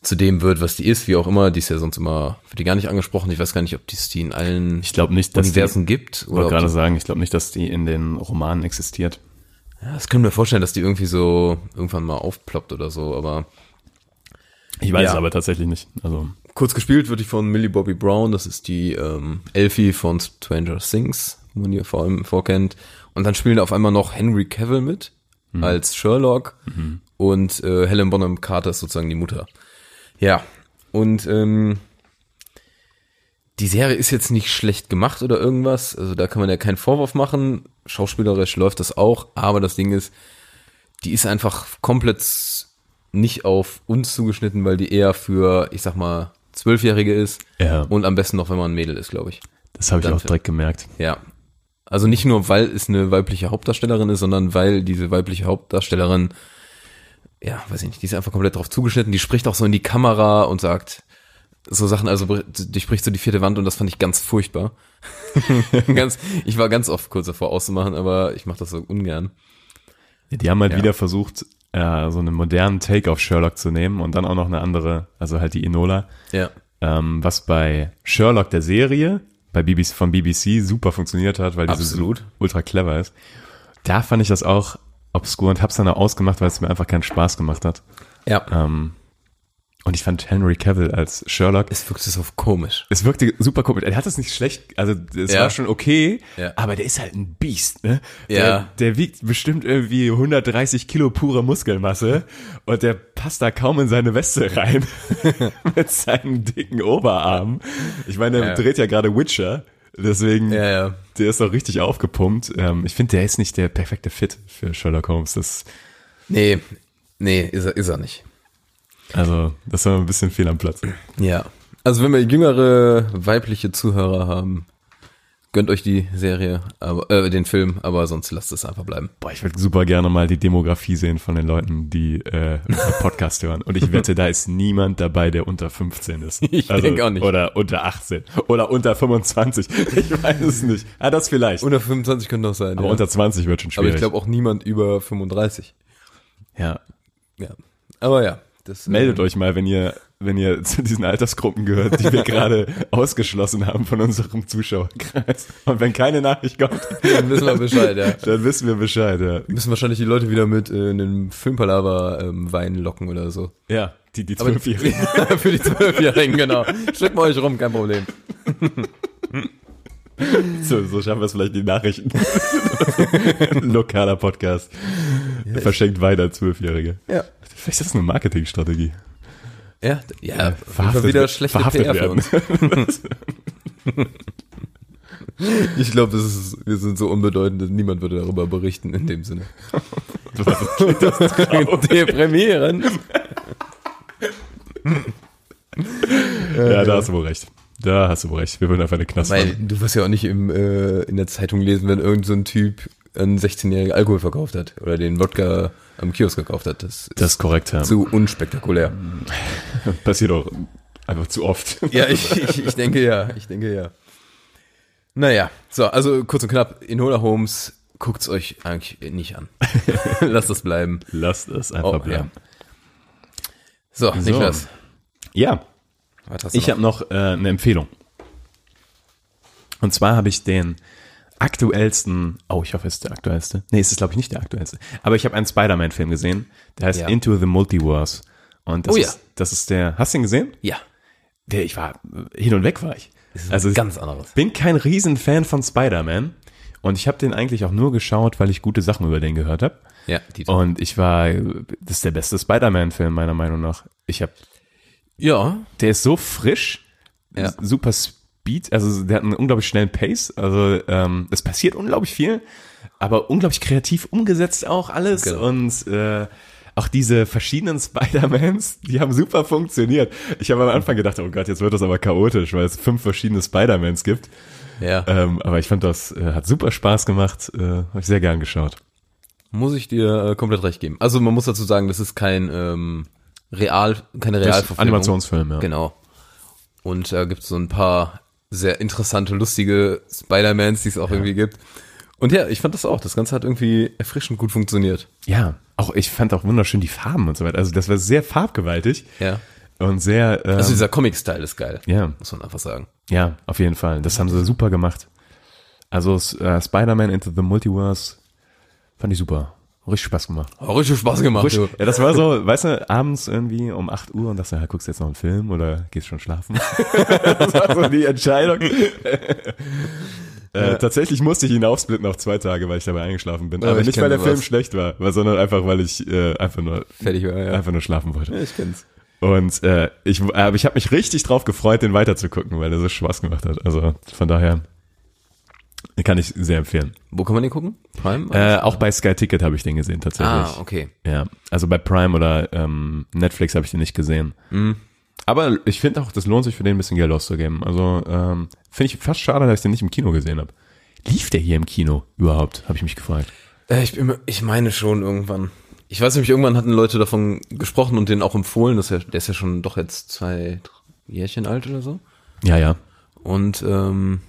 zu dem wird, was die ist, wie auch immer, die ist ja sonst immer, wird die gar nicht angesprochen. Ich weiß gar nicht, ob die es die in allen Ich nicht, dass Universen die, gibt. Ich wollte gerade sagen, ich glaube nicht, dass die in den Romanen existiert. ja, das können wir vorstellen, dass die irgendwie so irgendwann mal aufploppt oder so, aber Ich weiß Ja. es aber tatsächlich nicht. Also kurz gespielt wird die von Millie Bobby Brown, das ist die ähm, Elfie von Stranger Things, wo man hier vor allem vorkennt. Und dann spielen auf einmal noch Henry Cavill mit als Sherlock und äh, Helen Bonham Carter ist sozusagen die Mutter. Ja, und ähm, die Serie ist jetzt nicht schlecht gemacht oder irgendwas, also da kann man ja keinen Vorwurf machen. Schauspielerisch läuft das auch, aber das Ding ist, die ist einfach komplett nicht auf uns zugeschnitten, weil die eher für, ich sag mal, Zwölfjährige ist Ja. und am besten noch, wenn man ein Mädel ist, glaube ich. das habe ich Dann auch direkt gemerkt. Ja. Also nicht nur, weil es eine weibliche Hauptdarstellerin ist, sondern weil diese weibliche Hauptdarstellerin, ja, weiß ich nicht, die ist einfach komplett drauf zugeschnitten. Die spricht auch so in die Kamera und sagt so Sachen, also die spricht so die vierte Wand und das fand ich ganz furchtbar. ganz, ich war ganz oft kurz davor auszumachen, aber ich mache das so ungern. Ja, die haben halt Ja. wieder versucht, äh, so einen modernen Take auf Sherlock zu nehmen und dann auch noch eine andere, also halt die Enola, Ja. ähm, was bei Sherlock der Serie, bei BBC, von BBC super funktioniert hat, weil diese Absolut. so ultra clever ist. Da fand ich das auch obskur und hab's dann auch ausgemacht, weil es mir einfach keinen Spaß gemacht hat. Ja. Ähm, und ich fand Henry Cavill als Sherlock Es wirkt so komisch. es wirkte super komisch. Er hat es nicht schlecht, also es Ja. war schon okay, Ja. aber der ist halt ein Biest, ne? Der, Ja. der wiegt bestimmt irgendwie 130 Kilo pure Muskelmasse und der passt da kaum in seine Weste rein mit seinen dicken Oberarmen. Ich meine, der Ja. dreht ja gerade Witcher, deswegen, Ja, ja. der ist doch richtig aufgepumpt. Ähm, ich finde, der ist nicht der perfekte Fit für Sherlock Holmes. Das, Nee, nee, ist er, ist er nicht. Also, das war ein bisschen fehl am Platz. Ja. Also wenn wir jüngere weibliche Zuhörer haben, gönnt euch die Serie, aber äh, den Film, aber sonst lasst es einfach bleiben. Boah, ich würde super gerne mal die Demografie sehen von den Leuten, die äh, Podcast hören. Und ich wette, da ist niemand dabei, der unter 15 ist. Ich denk auch nicht. Oder unter 18. Oder unter 25. Ich weiß es nicht. Ah, das vielleicht. Unter 25 könnte noch sein. Aber ja. unter 20 wird schon aber schwierig. ich glaube auch niemand über 35. ja. Ja. Aber ja. Das, Meldet äh, euch mal, wenn ihr, wenn ihr zu diesen Altersgruppen gehört, die wir gerade ausgeschlossen haben von unserem Zuschauerkreis. Und wenn keine Nachricht kommt, Dann wissen wir Bescheid, ja. dann wissen wir Bescheid, ja. Müssen wahrscheinlich die Leute wieder mit äh, einem Filmpalava ähm, Wein locken oder so. Ja, die, die Zwölfjährigen. für die Zwölfjährigen, genau. Schickt mal euch rum, kein Problem. So, so schaffen wir es vielleicht die Nachrichten. Lokaler Podcast. Verschenkt weiter Zwölfjährige. Ja. Vielleicht ist das eine Marketingstrategie. Ja, ja, Fall Verhaftet wieder schlechte verhaftet PR für werden. uns. Ich glaube, das ist, wir sind so unbedeutend, dass niemand würde darüber berichten in dem Sinne. Deprimierend. ja, da hast du wohl recht. Da hast du recht. Wir würden einfach eine Knast Weil du wirst ja auch nicht im, äh, in der Zeitung lesen, wenn irgend so ein Typ einen 16-jährigen Alkohol verkauft hat oder den Wodka am Kiosk gekauft hat. Das ist Das ist korrekt, ja. zu unspektakulär. Passiert auch einfach zu oft. Ja, ich, ich, ich denke ja, ich denke ja. Naja, so, also kurz und knapp, Enola Holmes, guckt's euch eigentlich nicht an. Lasst das bleiben. Lasst es einfach Oh, bleiben. So, Niklas, Ja, ich habe noch äh, eine Empfehlung. Und zwar habe ich den aktuellsten, oh, ich hoffe, es ist der aktuellste. Nee, es ist, glaube ich, nicht der aktuellste. Aber ich habe einen Spider-Man-Film gesehen, der heißt Ja. Into the Multiverse. Und das, Oh ja. ist, das ist der, hast du ihn gesehen? Ja, Der, ich war, hin und weg war ich. das ist Also also ganz anderes. bin kein Riesenfan von Spider-Man. Und ich habe den eigentlich auch nur geschaut, weil ich gute Sachen über den gehört habe. Ja, die Und ich war, das ist der beste Spider-Man-Film meiner Meinung nach. Ich habe, Ja, der ist so frisch, Ja. super Speed, also der hat einen unglaublich schnellen Pace. Also ähm, es passiert unglaublich viel, aber unglaublich kreativ umgesetzt auch alles Genau. und äh, auch diese verschiedenen Spider-Mans, die haben super funktioniert. Ich habe am Anfang gedacht, oh Gott, jetzt wird das aber chaotisch, weil es fünf verschiedene Spider-Mans gibt. ja. Ähm, aber ich fand das, äh, hat super Spaß gemacht, äh, habe ich sehr gern geschaut. Muss ich dir äh, komplett recht geben. Also man muss dazu sagen, das ist kein ähm, Real, keine Realverfilmung. Animationsfilm, ja. Genau. Und da gibt es so ein paar sehr interessante, lustige Spider-Mans, die es auch irgendwie gibt. Und ja, ich fand das auch. Das Ganze hat irgendwie erfrischend gut funktioniert. Ja, auch ich fand auch wunderschön die Farben und so weiter. Also das war sehr farbgewaltig Ja. und sehr ähm, Also dieser Comic-Style ist geil. ja, Muss man einfach sagen. ja, auf jeden Fall. Das haben sie super gemacht. Also äh, Spider-Man Into the Multiverse fand ich super. Richtig Spaß gemacht. Hat richtig Spaß gemacht. Richtig, ja, das war so, weißt du, abends irgendwie um 8 Uhr und dachte, ja, guckst du jetzt noch einen Film oder gehst schon schlafen? das war so die Entscheidung. Äh, tatsächlich musste ich ihn aufsplitten auf zwei Tage, weil ich dabei eingeschlafen bin. Oh, Aber ich nicht, weil der Film sowas. schlecht war, sondern einfach, weil ich äh, einfach nur Fertig war, ja. einfach nur schlafen wollte. Ja, ich kenn's. Und äh, ich, aber ich habe mich richtig drauf gefreut, den weiterzugucken, weil der so Spaß gemacht hat. Also von daher kann ich sehr empfehlen. Wo kann man den gucken? Prime? Äh, auch bei Sky Ticket habe ich den gesehen tatsächlich. ah, okay. Ja, also bei Prime oder ähm, Netflix habe ich den nicht gesehen. Aber ich finde auch, das lohnt sich für den ein bisschen Geld auszugeben. Also ähm, finde ich fast schade, dass ich den nicht im Kino gesehen habe. Lief der hier im Kino überhaupt? Habe ich mich gefragt. Äh, ich, bin, ich meine schon irgendwann. Ich weiß nämlich, irgendwann hatten Leute davon gesprochen und den auch empfohlen. Das ist ja, der ist ja schon doch jetzt zwei Jährchen alt oder so. Ja, ja. Und ähm,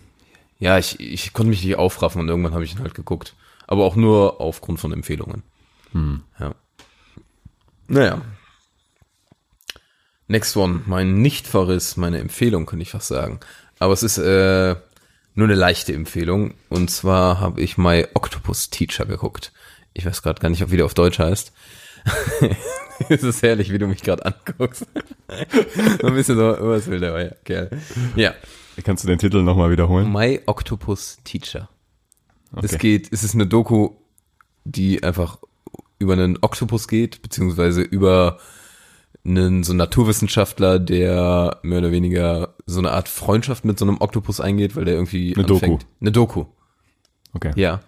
ja, ich, ich konnte mich nicht aufraffen und irgendwann habe ich ihn halt geguckt. Aber auch nur aufgrund von Empfehlungen. Ja. Naja. Next one. Mein Nichtverriss, meine Empfehlung, könnte ich fast sagen. Aber es ist äh, nur eine leichte Empfehlung. Und zwar habe ich My Octopus Teacher geguckt. Ich weiß gerade gar nicht, ob wie der auf Deutsch heißt. es ist herrlich, wie du mich gerade anguckst. so ein bisschen so, was will der ja, Kerl. Ja. Kannst du den Titel nochmal wiederholen? My Octopus Teacher. Es Okay. geht, es ist eine Doku, die einfach über einen Oktopus geht, beziehungsweise über einen so einen Naturwissenschaftler, der mehr oder weniger so eine Art Freundschaft mit so einem Oktopus eingeht, weil der irgendwie Eine Doku. Eine Doku, Okay. ja.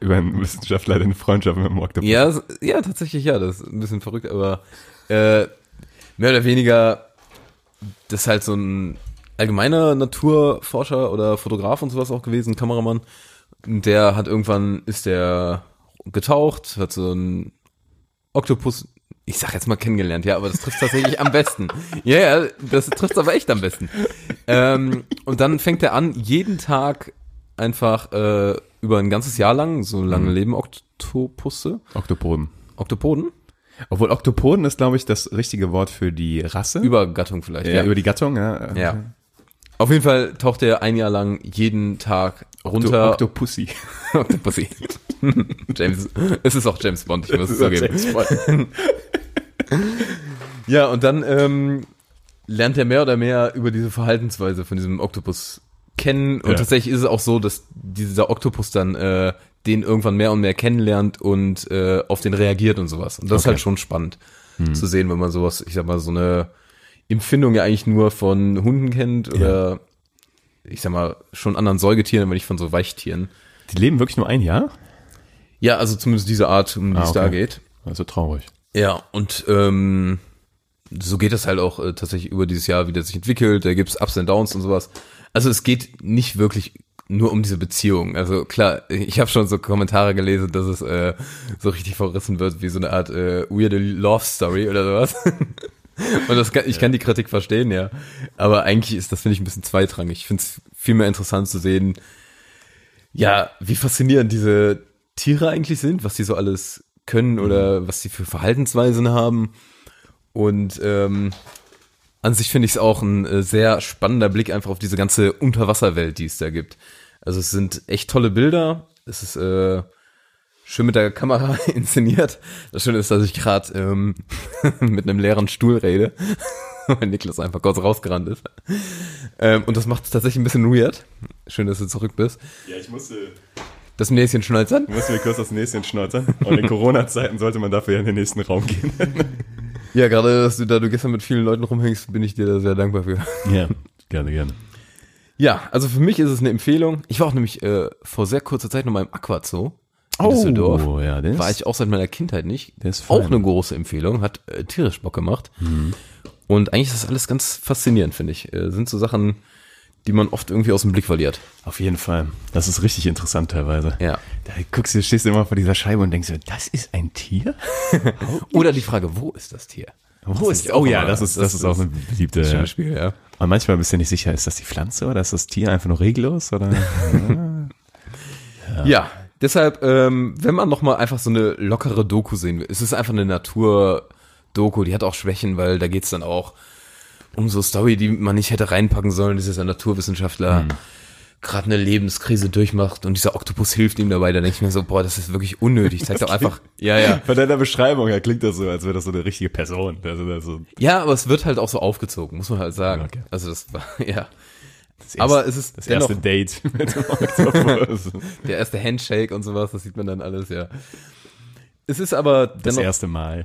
Über einen Wissenschaftler, der eine Freundschaft mit dem Oktopus. Ja, ja, tatsächlich ja, das ist ein bisschen verrückt, aber äh, mehr oder weniger das ist halt so ein allgemeiner Naturforscher oder Fotograf und sowas auch gewesen, Kameramann. Der hat irgendwann, ist der getaucht, hat so ein Oktopus, ich sag jetzt mal kennengelernt, ja, aber das trifft tatsächlich am besten. Ja, ja, das trifft aber echt am besten. Ähm, und dann fängt er an, jeden Tag einfach äh, über ein ganzes Jahr lang, so lange leben Oktopusse, Oktopoden. Oktopoden, Obwohl Oktopoden ist, glaube ich, das richtige Wort für die Rasse. Übergattung vielleicht. ja, über die Gattung, ja. ja. Auf jeden Fall taucht er ein Jahr lang jeden Tag runter. Octopussy. Octopussy. James, es ist auch James Bond, ich muss es zugeben. Ja, und dann ähm, lernt er mehr oder mehr über diese Verhaltensweise von diesem Oktopus kennen. Und Ja. tatsächlich ist es auch so, dass dieser Oktopus dann äh, den irgendwann mehr und mehr kennenlernt und äh, auf den reagiert und sowas. Und das ist Okay. halt schon spannend zu sehen, wenn man sowas, ich sag mal, so eine Empfindung ja eigentlich nur von Hunden kennt oder ich sag mal, schon anderen Säugetieren, aber nicht von so Weichtieren. Die leben wirklich nur ein Jahr? Ja, also zumindest diese Art, um die Ah, es okay. da geht. Also traurig. Ja, und ähm, so geht es halt auch äh, tatsächlich über dieses Jahr, wie der sich entwickelt. Da gibt's Ups und Downs und sowas. Also es geht nicht wirklich nur um diese Beziehung. Also klar, ich habe schon so Kommentare gelesen, dass es äh, so richtig verrissen wird, wie so eine Art äh, weirde Love Story oder sowas. Und das kann, ich kann die Kritik verstehen, ja. Aber eigentlich ist das, finde ich, ein bisschen zweitrangig. Ich finde es viel mehr interessant zu sehen, ja, wie faszinierend diese Tiere eigentlich sind, was die so alles können oder was die für Verhaltensweisen haben. Und ähm, an sich finde ich es auch ein äh, sehr spannender Blick einfach auf diese ganze Unterwasserwelt, die es da gibt. Also es sind echt tolle Bilder. Es ist äh, schön mit der Kamera inszeniert. Das Schöne ist, dass ich gerade ähm, mit einem leeren Stuhl rede, weil Niklas einfach kurz rausgerannt ist. Ähm, und das macht es tatsächlich ein bisschen weird. Schön, dass du zurück bist. Ja, ich musste, Das Näschen schnäuzern. ich musste mir kurz das Näschen schnauzern. Und in Corona-Zeiten sollte man dafür ja in den nächsten Raum gehen. Ja, gerade, dass du da du gestern mit vielen Leuten rumhängst, bin ich dir da sehr dankbar für. ja, gerne, gerne. Ja, also für mich ist es eine Empfehlung. Ich war auch nämlich äh, vor sehr kurzer Zeit noch mal im Aquazoo in Düsseldorf. Oh, ja, der War ich auch seit meiner Kindheit nicht. Der ist auch eine große Empfehlung, hat äh, tierisch Bock gemacht. Und eigentlich ist das alles ganz faszinierend, finde ich. Äh, sind so Sachen, die man oft irgendwie aus dem Blick verliert. Auf jeden Fall. Das ist richtig interessant teilweise. Ja. Da guckst du, stehst du immer vor dieser Scheibe und denkst dir, das ist ein Tier? Oder die Frage, wo ist das Tier? Wo ist- Oh ja, das ist, das ist auch eine beliebte. schönes Spiel, ja. Und manchmal bist du nicht sicher, ist das die Pflanze oder ist das Tier einfach nur reglos? Oder? Ja, deshalb, ähm, wenn man noch mal einfach so eine lockere Doku sehen will, es ist einfach eine Natur-Doku, die hat auch Schwächen, weil da geht's dann auch um so Story, die man nicht hätte reinpacken sollen. Das ist ein Naturwissenschaftler, gerade eine Lebenskrise durchmacht und dieser Oktopus hilft ihm dabei. Da denke ich mir so, boah, das ist wirklich unnötig. Zeigt doch einfach, ja, ja. Von deiner Beschreibung her klingt das so, als wäre das so eine richtige Person. Also so Ja, aber es wird halt auch so aufgezogen, muss man halt sagen. Okay. Also das war, ja. Das Aber es ist das dennoch- erste Date mit. Der erste Handshake und sowas, das sieht man dann alles, ja. Es ist aber Das dennoch, erste Mal.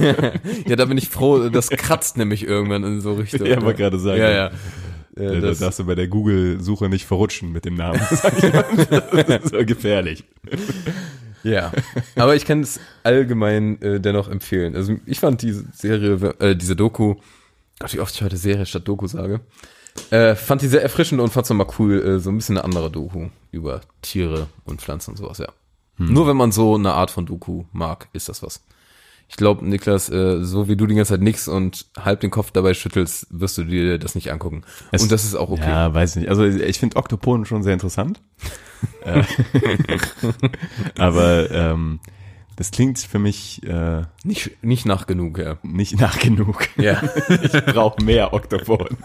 ja, da bin ich froh, das kratzt nämlich irgendwann in so Richtung. Ja, wollte gerade sagen. Ja, ja. Da, Äh, da das, darfst du bei der Google-Suche nicht verrutschen mit dem Namen. Sag ich mal. Das ist so gefährlich. ja. Aber ich kann es allgemein äh, dennoch empfehlen. Also ich fand diese Serie, äh, diese Doku, Gott, wie oft ich heute Serie statt Doku sage, äh, fand die sehr erfrischend und fand's nochmal cool, äh, so ein bisschen eine andere Doku über Tiere und Pflanzen und sowas, ja. Nur wenn man so eine Art von Doku mag, ist das was. Ich glaube, Niklas, äh, so wie du die ganze Zeit nix und halb den Kopf dabei schüttelst, wirst du dir das nicht angucken. Es- und das ist auch okay. Ja, weiß nicht. Also ich finde Oktopoden schon sehr interessant. Äh, Aber ähm, das klingt für mich äh, Nicht, nicht nach genug, ja. nicht nach genug. Ja. Ich brauche mehr Oktopoden.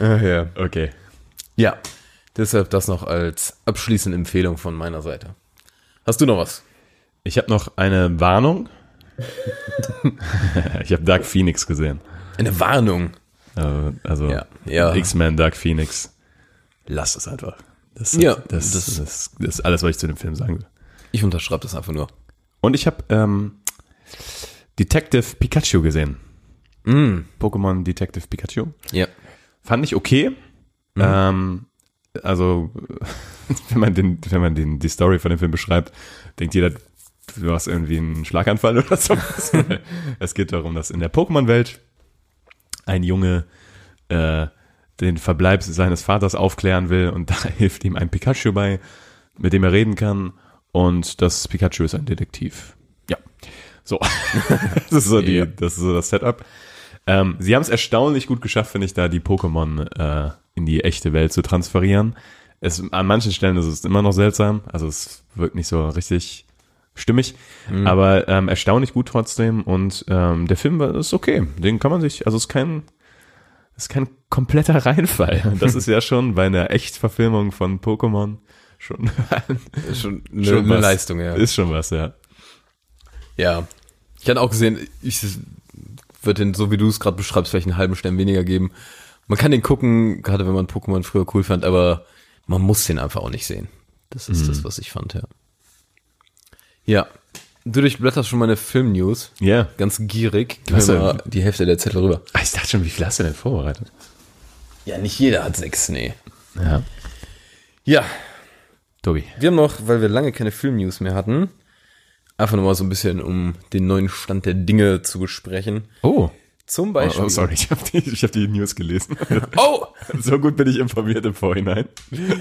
Ja. Okay. Ja. Deshalb das noch als abschließende Empfehlung von meiner Seite. Hast du noch was? Ich habe noch eine Warnung. ich habe Dark Phoenix gesehen. Eine Warnung. Äh, Also Ja. Ja. X-Men Dark Phoenix. Lass es einfach. Das, Ja, das, das- das, das, das ist alles, was ich zu dem Film sagen will. Ich unterschreibe das einfach nur. Und ich habe ähm, Detective Pikachu gesehen. Mm. Pokémon Detective Pikachu. Ja. Fand ich okay. Mhm. Ähm, also, wenn man, den, wenn man den, die Story von dem Film beschreibt, denkt jeder, du hast irgendwie einen Schlaganfall oder sowas. es geht darum, dass in der Pokémon-Welt ein Junge äh, den Verbleib seines Vaters aufklären will und da hilft ihm ein Pikachu bei, mit dem er reden kann. Und das Pikachu ist ein Detektiv. Ja. So. das ist so die, das ist so das Setup. Ähm, sie haben es erstaunlich gut geschafft, finde ich, da die Pokémon äh, in die echte Welt zu transferieren. Es, an manchen Stellen ist es immer noch seltsam, also es wirkt nicht so richtig stimmig, aber ähm, erstaunlich gut trotzdem und ähm, der Film ist okay, den kann man sich, also es ist kein, es ist kein kompletter Reinfall. Das ist ja schon bei einer Echtverfilmung von Pokémon schon, schon eine, schon eine. Leistung, ja. Ist schon was, ja. Ja. Ich hatte auch gesehen, ich würde den, so wie du es gerade beschreibst, vielleicht einen halben Stern weniger geben. Man kann den gucken, gerade wenn man Pokémon früher cool fand, aber man muss den einfach auch nicht sehen. Das ist das, was ich fand, ja. Ja. Du durchblätterst schon meine Film-News. Ja. Ganz gierig. Gib mir mal die Hälfte der Zettel rüber. Ah, Ich dachte schon, wie viel hast du denn vorbereitet? Ja, nicht jeder hat sechs, nee. Ja. Ja, Tobi. wir haben noch, weil wir lange keine Film-News mehr hatten, einfach nochmal so ein bisschen, um den neuen Stand der Dinge zu besprechen. Oh. Zum Oh, Beispiel. oh sorry, ich habe die, ich hab die News gelesen. Oh! so gut bin ich informiert im Vorhinein.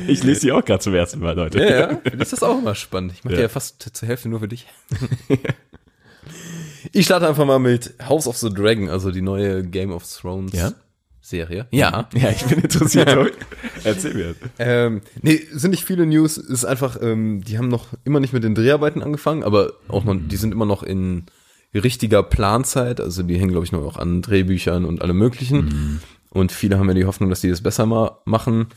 Ich lese die auch gerade zum ersten Mal, Leute. Ja, ja. Für dich ist das auch immer spannend. Ich mache Ja. die ja fast zur Hälfte nur für dich. ich starte einfach mal mit House of the Dragon, also die neue Game of Thrones Ja? Serie. Ja. Ja, ich bin interessiert. Erzähl mir. Ähm, nee, sind nicht viele News. Ist einfach, ähm, die haben noch immer nicht mit den Dreharbeiten angefangen, aber auch noch, die sind immer noch in richtiger Planzeit. Also die hängen, glaube ich, noch auch an Drehbüchern und allem möglichen. Und viele haben ja die Hoffnung, dass die das besser mal machen.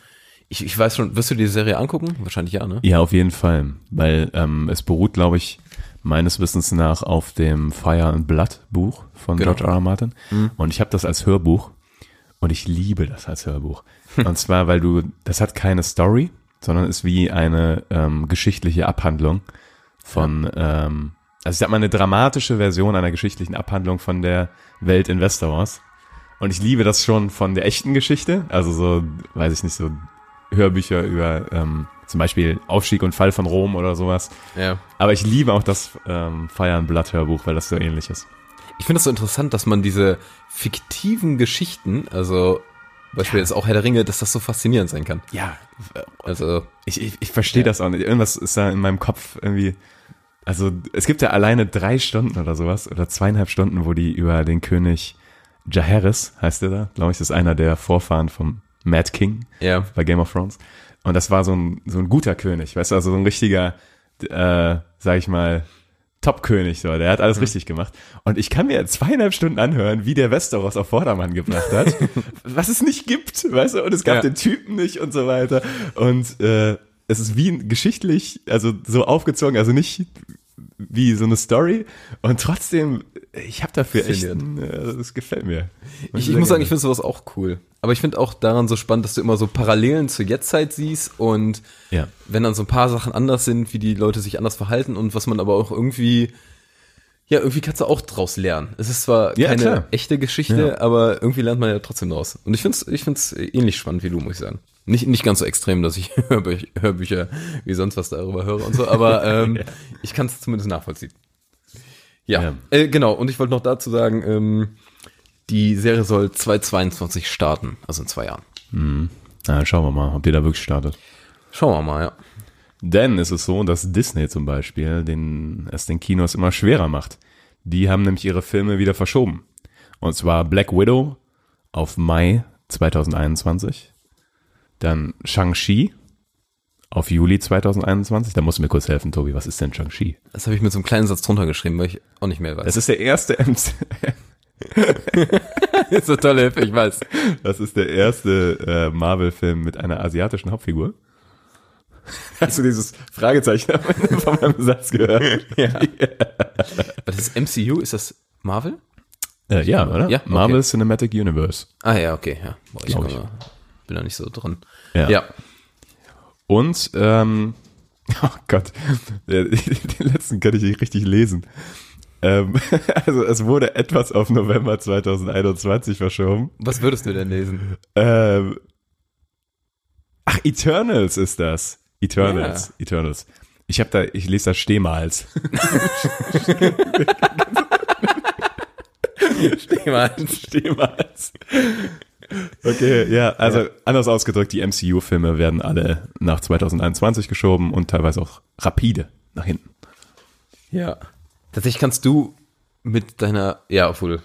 Ich, ich weiß schon, wirst du die Serie angucken? Wahrscheinlich ja, ne? Ja, auf jeden Fall. Weil ähm, es beruht, glaube ich, meines Wissens nach auf dem Fire and Blood Buch von Genau. George R. R. Martin. Und ich habe das als Hörbuch. Und ich liebe das als Hörbuch. Und zwar, weil du, das hat keine Story, sondern ist wie eine ähm, geschichtliche Abhandlung von, ähm, also ich sag mal, eine dramatische Version einer geschichtlichen Abhandlung von der Welt in Westeros. Und ich liebe das schon von der echten Geschichte, also so, weiß ich nicht, so Hörbücher über ähm, zum Beispiel Aufstieg und Fall von Rom oder sowas. Ja. Aber ich liebe auch das ähm, Fire and Blood Hörbuch, weil das so ähnlich ist. Ich finde es so interessant, dass man diese fiktiven Geschichten, also Beispiel jetzt auch Herr der Ringe, dass das so faszinierend sein kann. Ja, Also, ich, ich, ich verstehe das auch nicht. Irgendwas ist da in meinem Kopf irgendwie. Also es gibt ja alleine drei Stunden oder sowas oder zweieinhalb Stunden, wo die über den König Jaehaerys, heißt der da, glaube ich, das ist einer der Vorfahren vom Mad King ja. bei Game of Thrones. Und das war so ein, so ein guter König, weißt du, also so ein richtiger, äh, sag ich mal, Top-König, so, der hat alles richtig gemacht. Und ich kann mir zweieinhalb Stunden anhören, wie der Westeros auf Vordermann gebracht hat, was es nicht gibt, weißt du, und es gab Ja. den Typen nicht und so weiter. Und äh, es ist wie geschichtlich, also so aufgezogen, also nicht wie so eine Story. Und trotzdem, ich habe dafür echt, äh, das gefällt mir. Ich, ich muss sagen, ich finde sowas auch cool. Aber ich finde auch daran so spannend, dass du immer so Parallelen zur Jetztzeit siehst und Ja. wenn dann so ein paar Sachen anders sind, wie die Leute sich anders verhalten und was man aber auch irgendwie, ja, irgendwie kannst du auch draus lernen. Es ist zwar Ja, keine klar. echte Geschichte, aber irgendwie lernt man ja trotzdem draus. Und ich finde es ich find's ähnlich spannend wie du, muss ich sagen. Nicht, nicht ganz so extrem, dass ich Hörbü Hörbücher wie sonst was darüber höre und so, aber ähm, ich kann es zumindest nachvollziehen. Ja, Ja. Äh, genau. Und ich wollte noch dazu sagen, ähm, die Serie soll 2022 starten, also in zwei Jahren. Na, schauen wir mal, ob die da wirklich startet. Schauen wir mal, ja. Denn es ist so, dass Disney zum Beispiel den, es den Kinos immer schwerer macht. Die haben nämlich ihre Filme wieder verschoben. Und zwar Black Widow auf Mai 2021. Dann Shang-Chi auf Juli 2021. Da musst du mir kurz helfen, Tobi. Was ist denn Shang-Chi? Das habe ich mit so einem kleinen Satz drunter geschrieben, weil ich auch nicht mehr weiß. Das ist der erste MC ist so tolle Hilfe, ich weiß. Das ist der erste äh, Marvel-Film mit einer asiatischen Hauptfigur. Hast du dieses Fragezeichen von meinem Satz gehört? Ja. Das ist MCU, ist das Marvel? Äh, ja, oder? Ja, okay. Marvel Cinematic Universe. Ah ja, okay, ja. Boah, ich Glaub bin, bin da nicht so drin. Ja. ja. Und, ähm, oh Gott, den letzten kann ich nicht richtig lesen. Ähm, also es wurde etwas auf November 2021 verschoben. Was würdest du denn lesen? Ähm, ach, Eternals ist das. Eternals, Eternals. Ich habe da, ich lese da Stehmals. Stehmals. Stehmals. Okay, ja, also anders ausgedrückt, die MCU-Filme werden alle nach 2021 geschoben und teilweise auch rapide nach hinten. Ja. Tatsächlich kannst du mit deiner, ja, obwohl,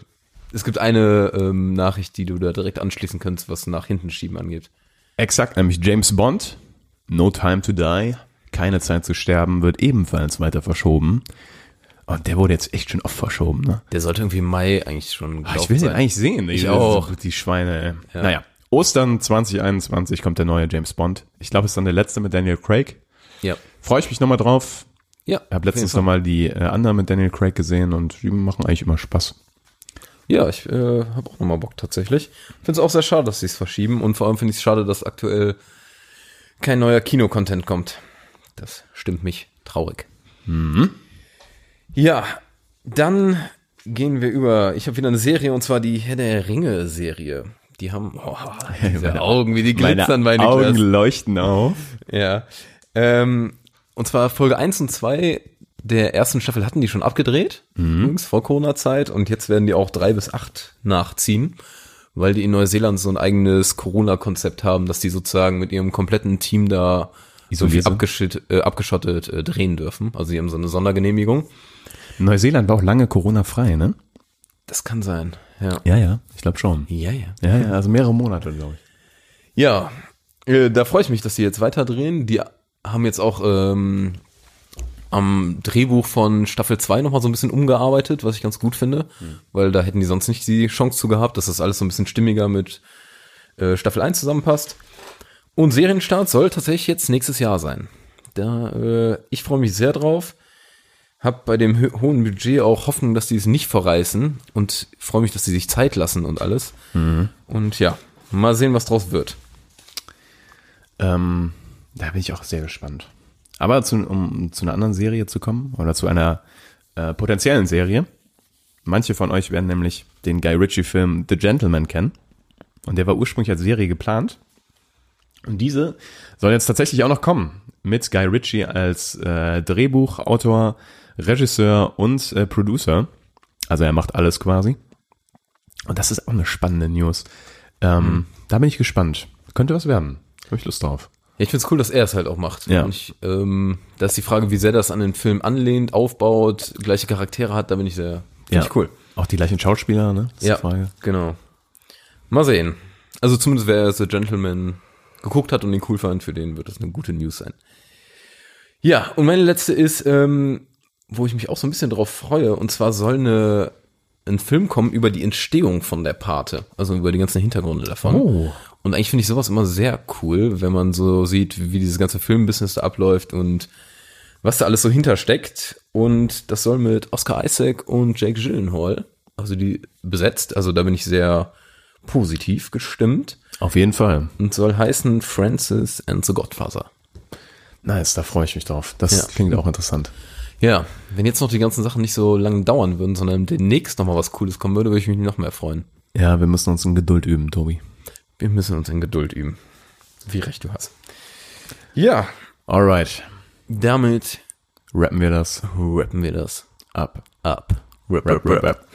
es gibt eine ähm, Nachricht, die du da direkt anschließen kannst, was nach hinten schieben angeht. Exakt, nämlich James Bond, No Time to Die, Keine Zeit zu sterben, wird ebenfalls weiter verschoben. Und der wurde jetzt echt schon oft verschoben, ne? Der sollte irgendwie im Mai eigentlich schon Ah, ich will den eigentlich sehen. Ich Die- auch. Die Schweine. Ja. Naja, Ostern 2021 kommt der neue James Bond. Ich glaube, es ist dann der letzte mit Daniel Craig. Ja. Freue ich mich nochmal drauf. Ja. Ich habe letztens nochmal die äh, anderen mit Daniel Craig gesehen und die machen eigentlich immer Spaß. Ja, ich äh, habe auch nochmal Bock tatsächlich. Finde es auch sehr schade, dass sie es verschieben und vor allem finde ich es schade, dass aktuell kein neuer Kino-Content kommt. Das stimmt mich traurig. Ja, dann gehen wir über. Ich habe wieder eine Serie und zwar die Herr der Ringe-Serie. Die haben oh, Meine Augen, wie die glitzern Meine Niklas. Augen leuchten auf. Ja. Ähm, und zwar Folge 1 und 2 der ersten Staffel hatten die schon abgedreht, übrigens vor Corona-Zeit. Und jetzt werden die auch drei bis acht nachziehen, weil die in Neuseeland so ein eigenes Corona-Konzept haben, dass die sozusagen mit ihrem kompletten Team da so sind? abgeschottet, äh, abgeschottet äh, drehen dürfen. Also die haben so eine Sondergenehmigung. Neuseeland war auch lange Corona-frei, ne? Das kann sein. Ja. Ja, ja, ich glaube schon. Ja, ja. Ja, ja, also mehrere Monate, glaube ich. Ja, äh, da freue ich mich, dass die jetzt weiterdrehen. Die haben jetzt auch ähm, am Drehbuch von Staffel 2 nochmal so ein bisschen umgearbeitet, was ich ganz gut finde, weil da hätten die sonst nicht die Chance zu gehabt, dass das alles so ein bisschen stimmiger mit äh, Staffel 1 zusammenpasst. Und Serienstart soll tatsächlich jetzt nächstes Jahr sein. Da, äh, ich freue mich sehr drauf. Hab bei dem ho hohen Budget auch Hoffnung, dass die es nicht verreißen und freue mich, dass sie sich Zeit lassen und alles. Und ja, mal sehen, was draus wird. Ähm, da bin ich auch sehr gespannt. Aber zu, um zu einer anderen Serie zu kommen oder zu einer äh, potenziellen Serie. Manche von euch werden nämlich den Guy Ritchie-Film The Gentleman kennen. Und der war ursprünglich als Serie geplant. Und diese soll jetzt tatsächlich auch noch kommen. Mit Guy Ritchie als äh, Drehbuchautor, Regisseur und äh, Producer. Also er macht alles quasi. Und das ist auch eine spannende News. Ähm, Da bin ich gespannt. Könnte was werden. Habe ich Lust drauf. Ja, ich find's cool, dass er es halt auch macht. Ja. Und ich, ähm, da ist die Frage, wie sehr das an den Film anlehnt, aufbaut, gleiche Charaktere hat, da bin ich sehr, find ich cool. Auch die gleichen Schauspieler, ne? Das ist Ja, genau. Mal sehen. Also zumindest wer The Gentleman geguckt hat und ihn cool fand, für den wird das eine gute News sein. Ja, und meine letzte ist, ähm, wo ich mich auch so ein bisschen drauf freue, und zwar soll eine, ein Film kommen über die Entstehung von der Pate, also über die ganzen Hintergründe davon. Oh. Und eigentlich finde ich sowas immer sehr cool, wenn man so sieht, wie dieses ganze Filmbusiness da abläuft und was da alles so hintersteckt. Und das soll mit Oscar Isaac und Jake Gyllenhaal, also die besetzt, also da bin ich sehr positiv gestimmt Auf jeden Fall. und soll heißen Francis and the Godfather. Nice, da freue ich mich drauf. Das Ja. klingt auch interessant. Ja, wenn jetzt noch die ganzen Sachen nicht so lange dauern würden, sondern demnächst noch mal was Cooles kommen würde, würde ich mich noch mehr freuen. Ja, wir müssen uns in Geduld üben, Tobi. Wir müssen uns in Geduld üben. Wie recht du hast. Ja, Alright. damit Rappen wir das rappen wir das ab. ab. Rap, Rap, rap, rap.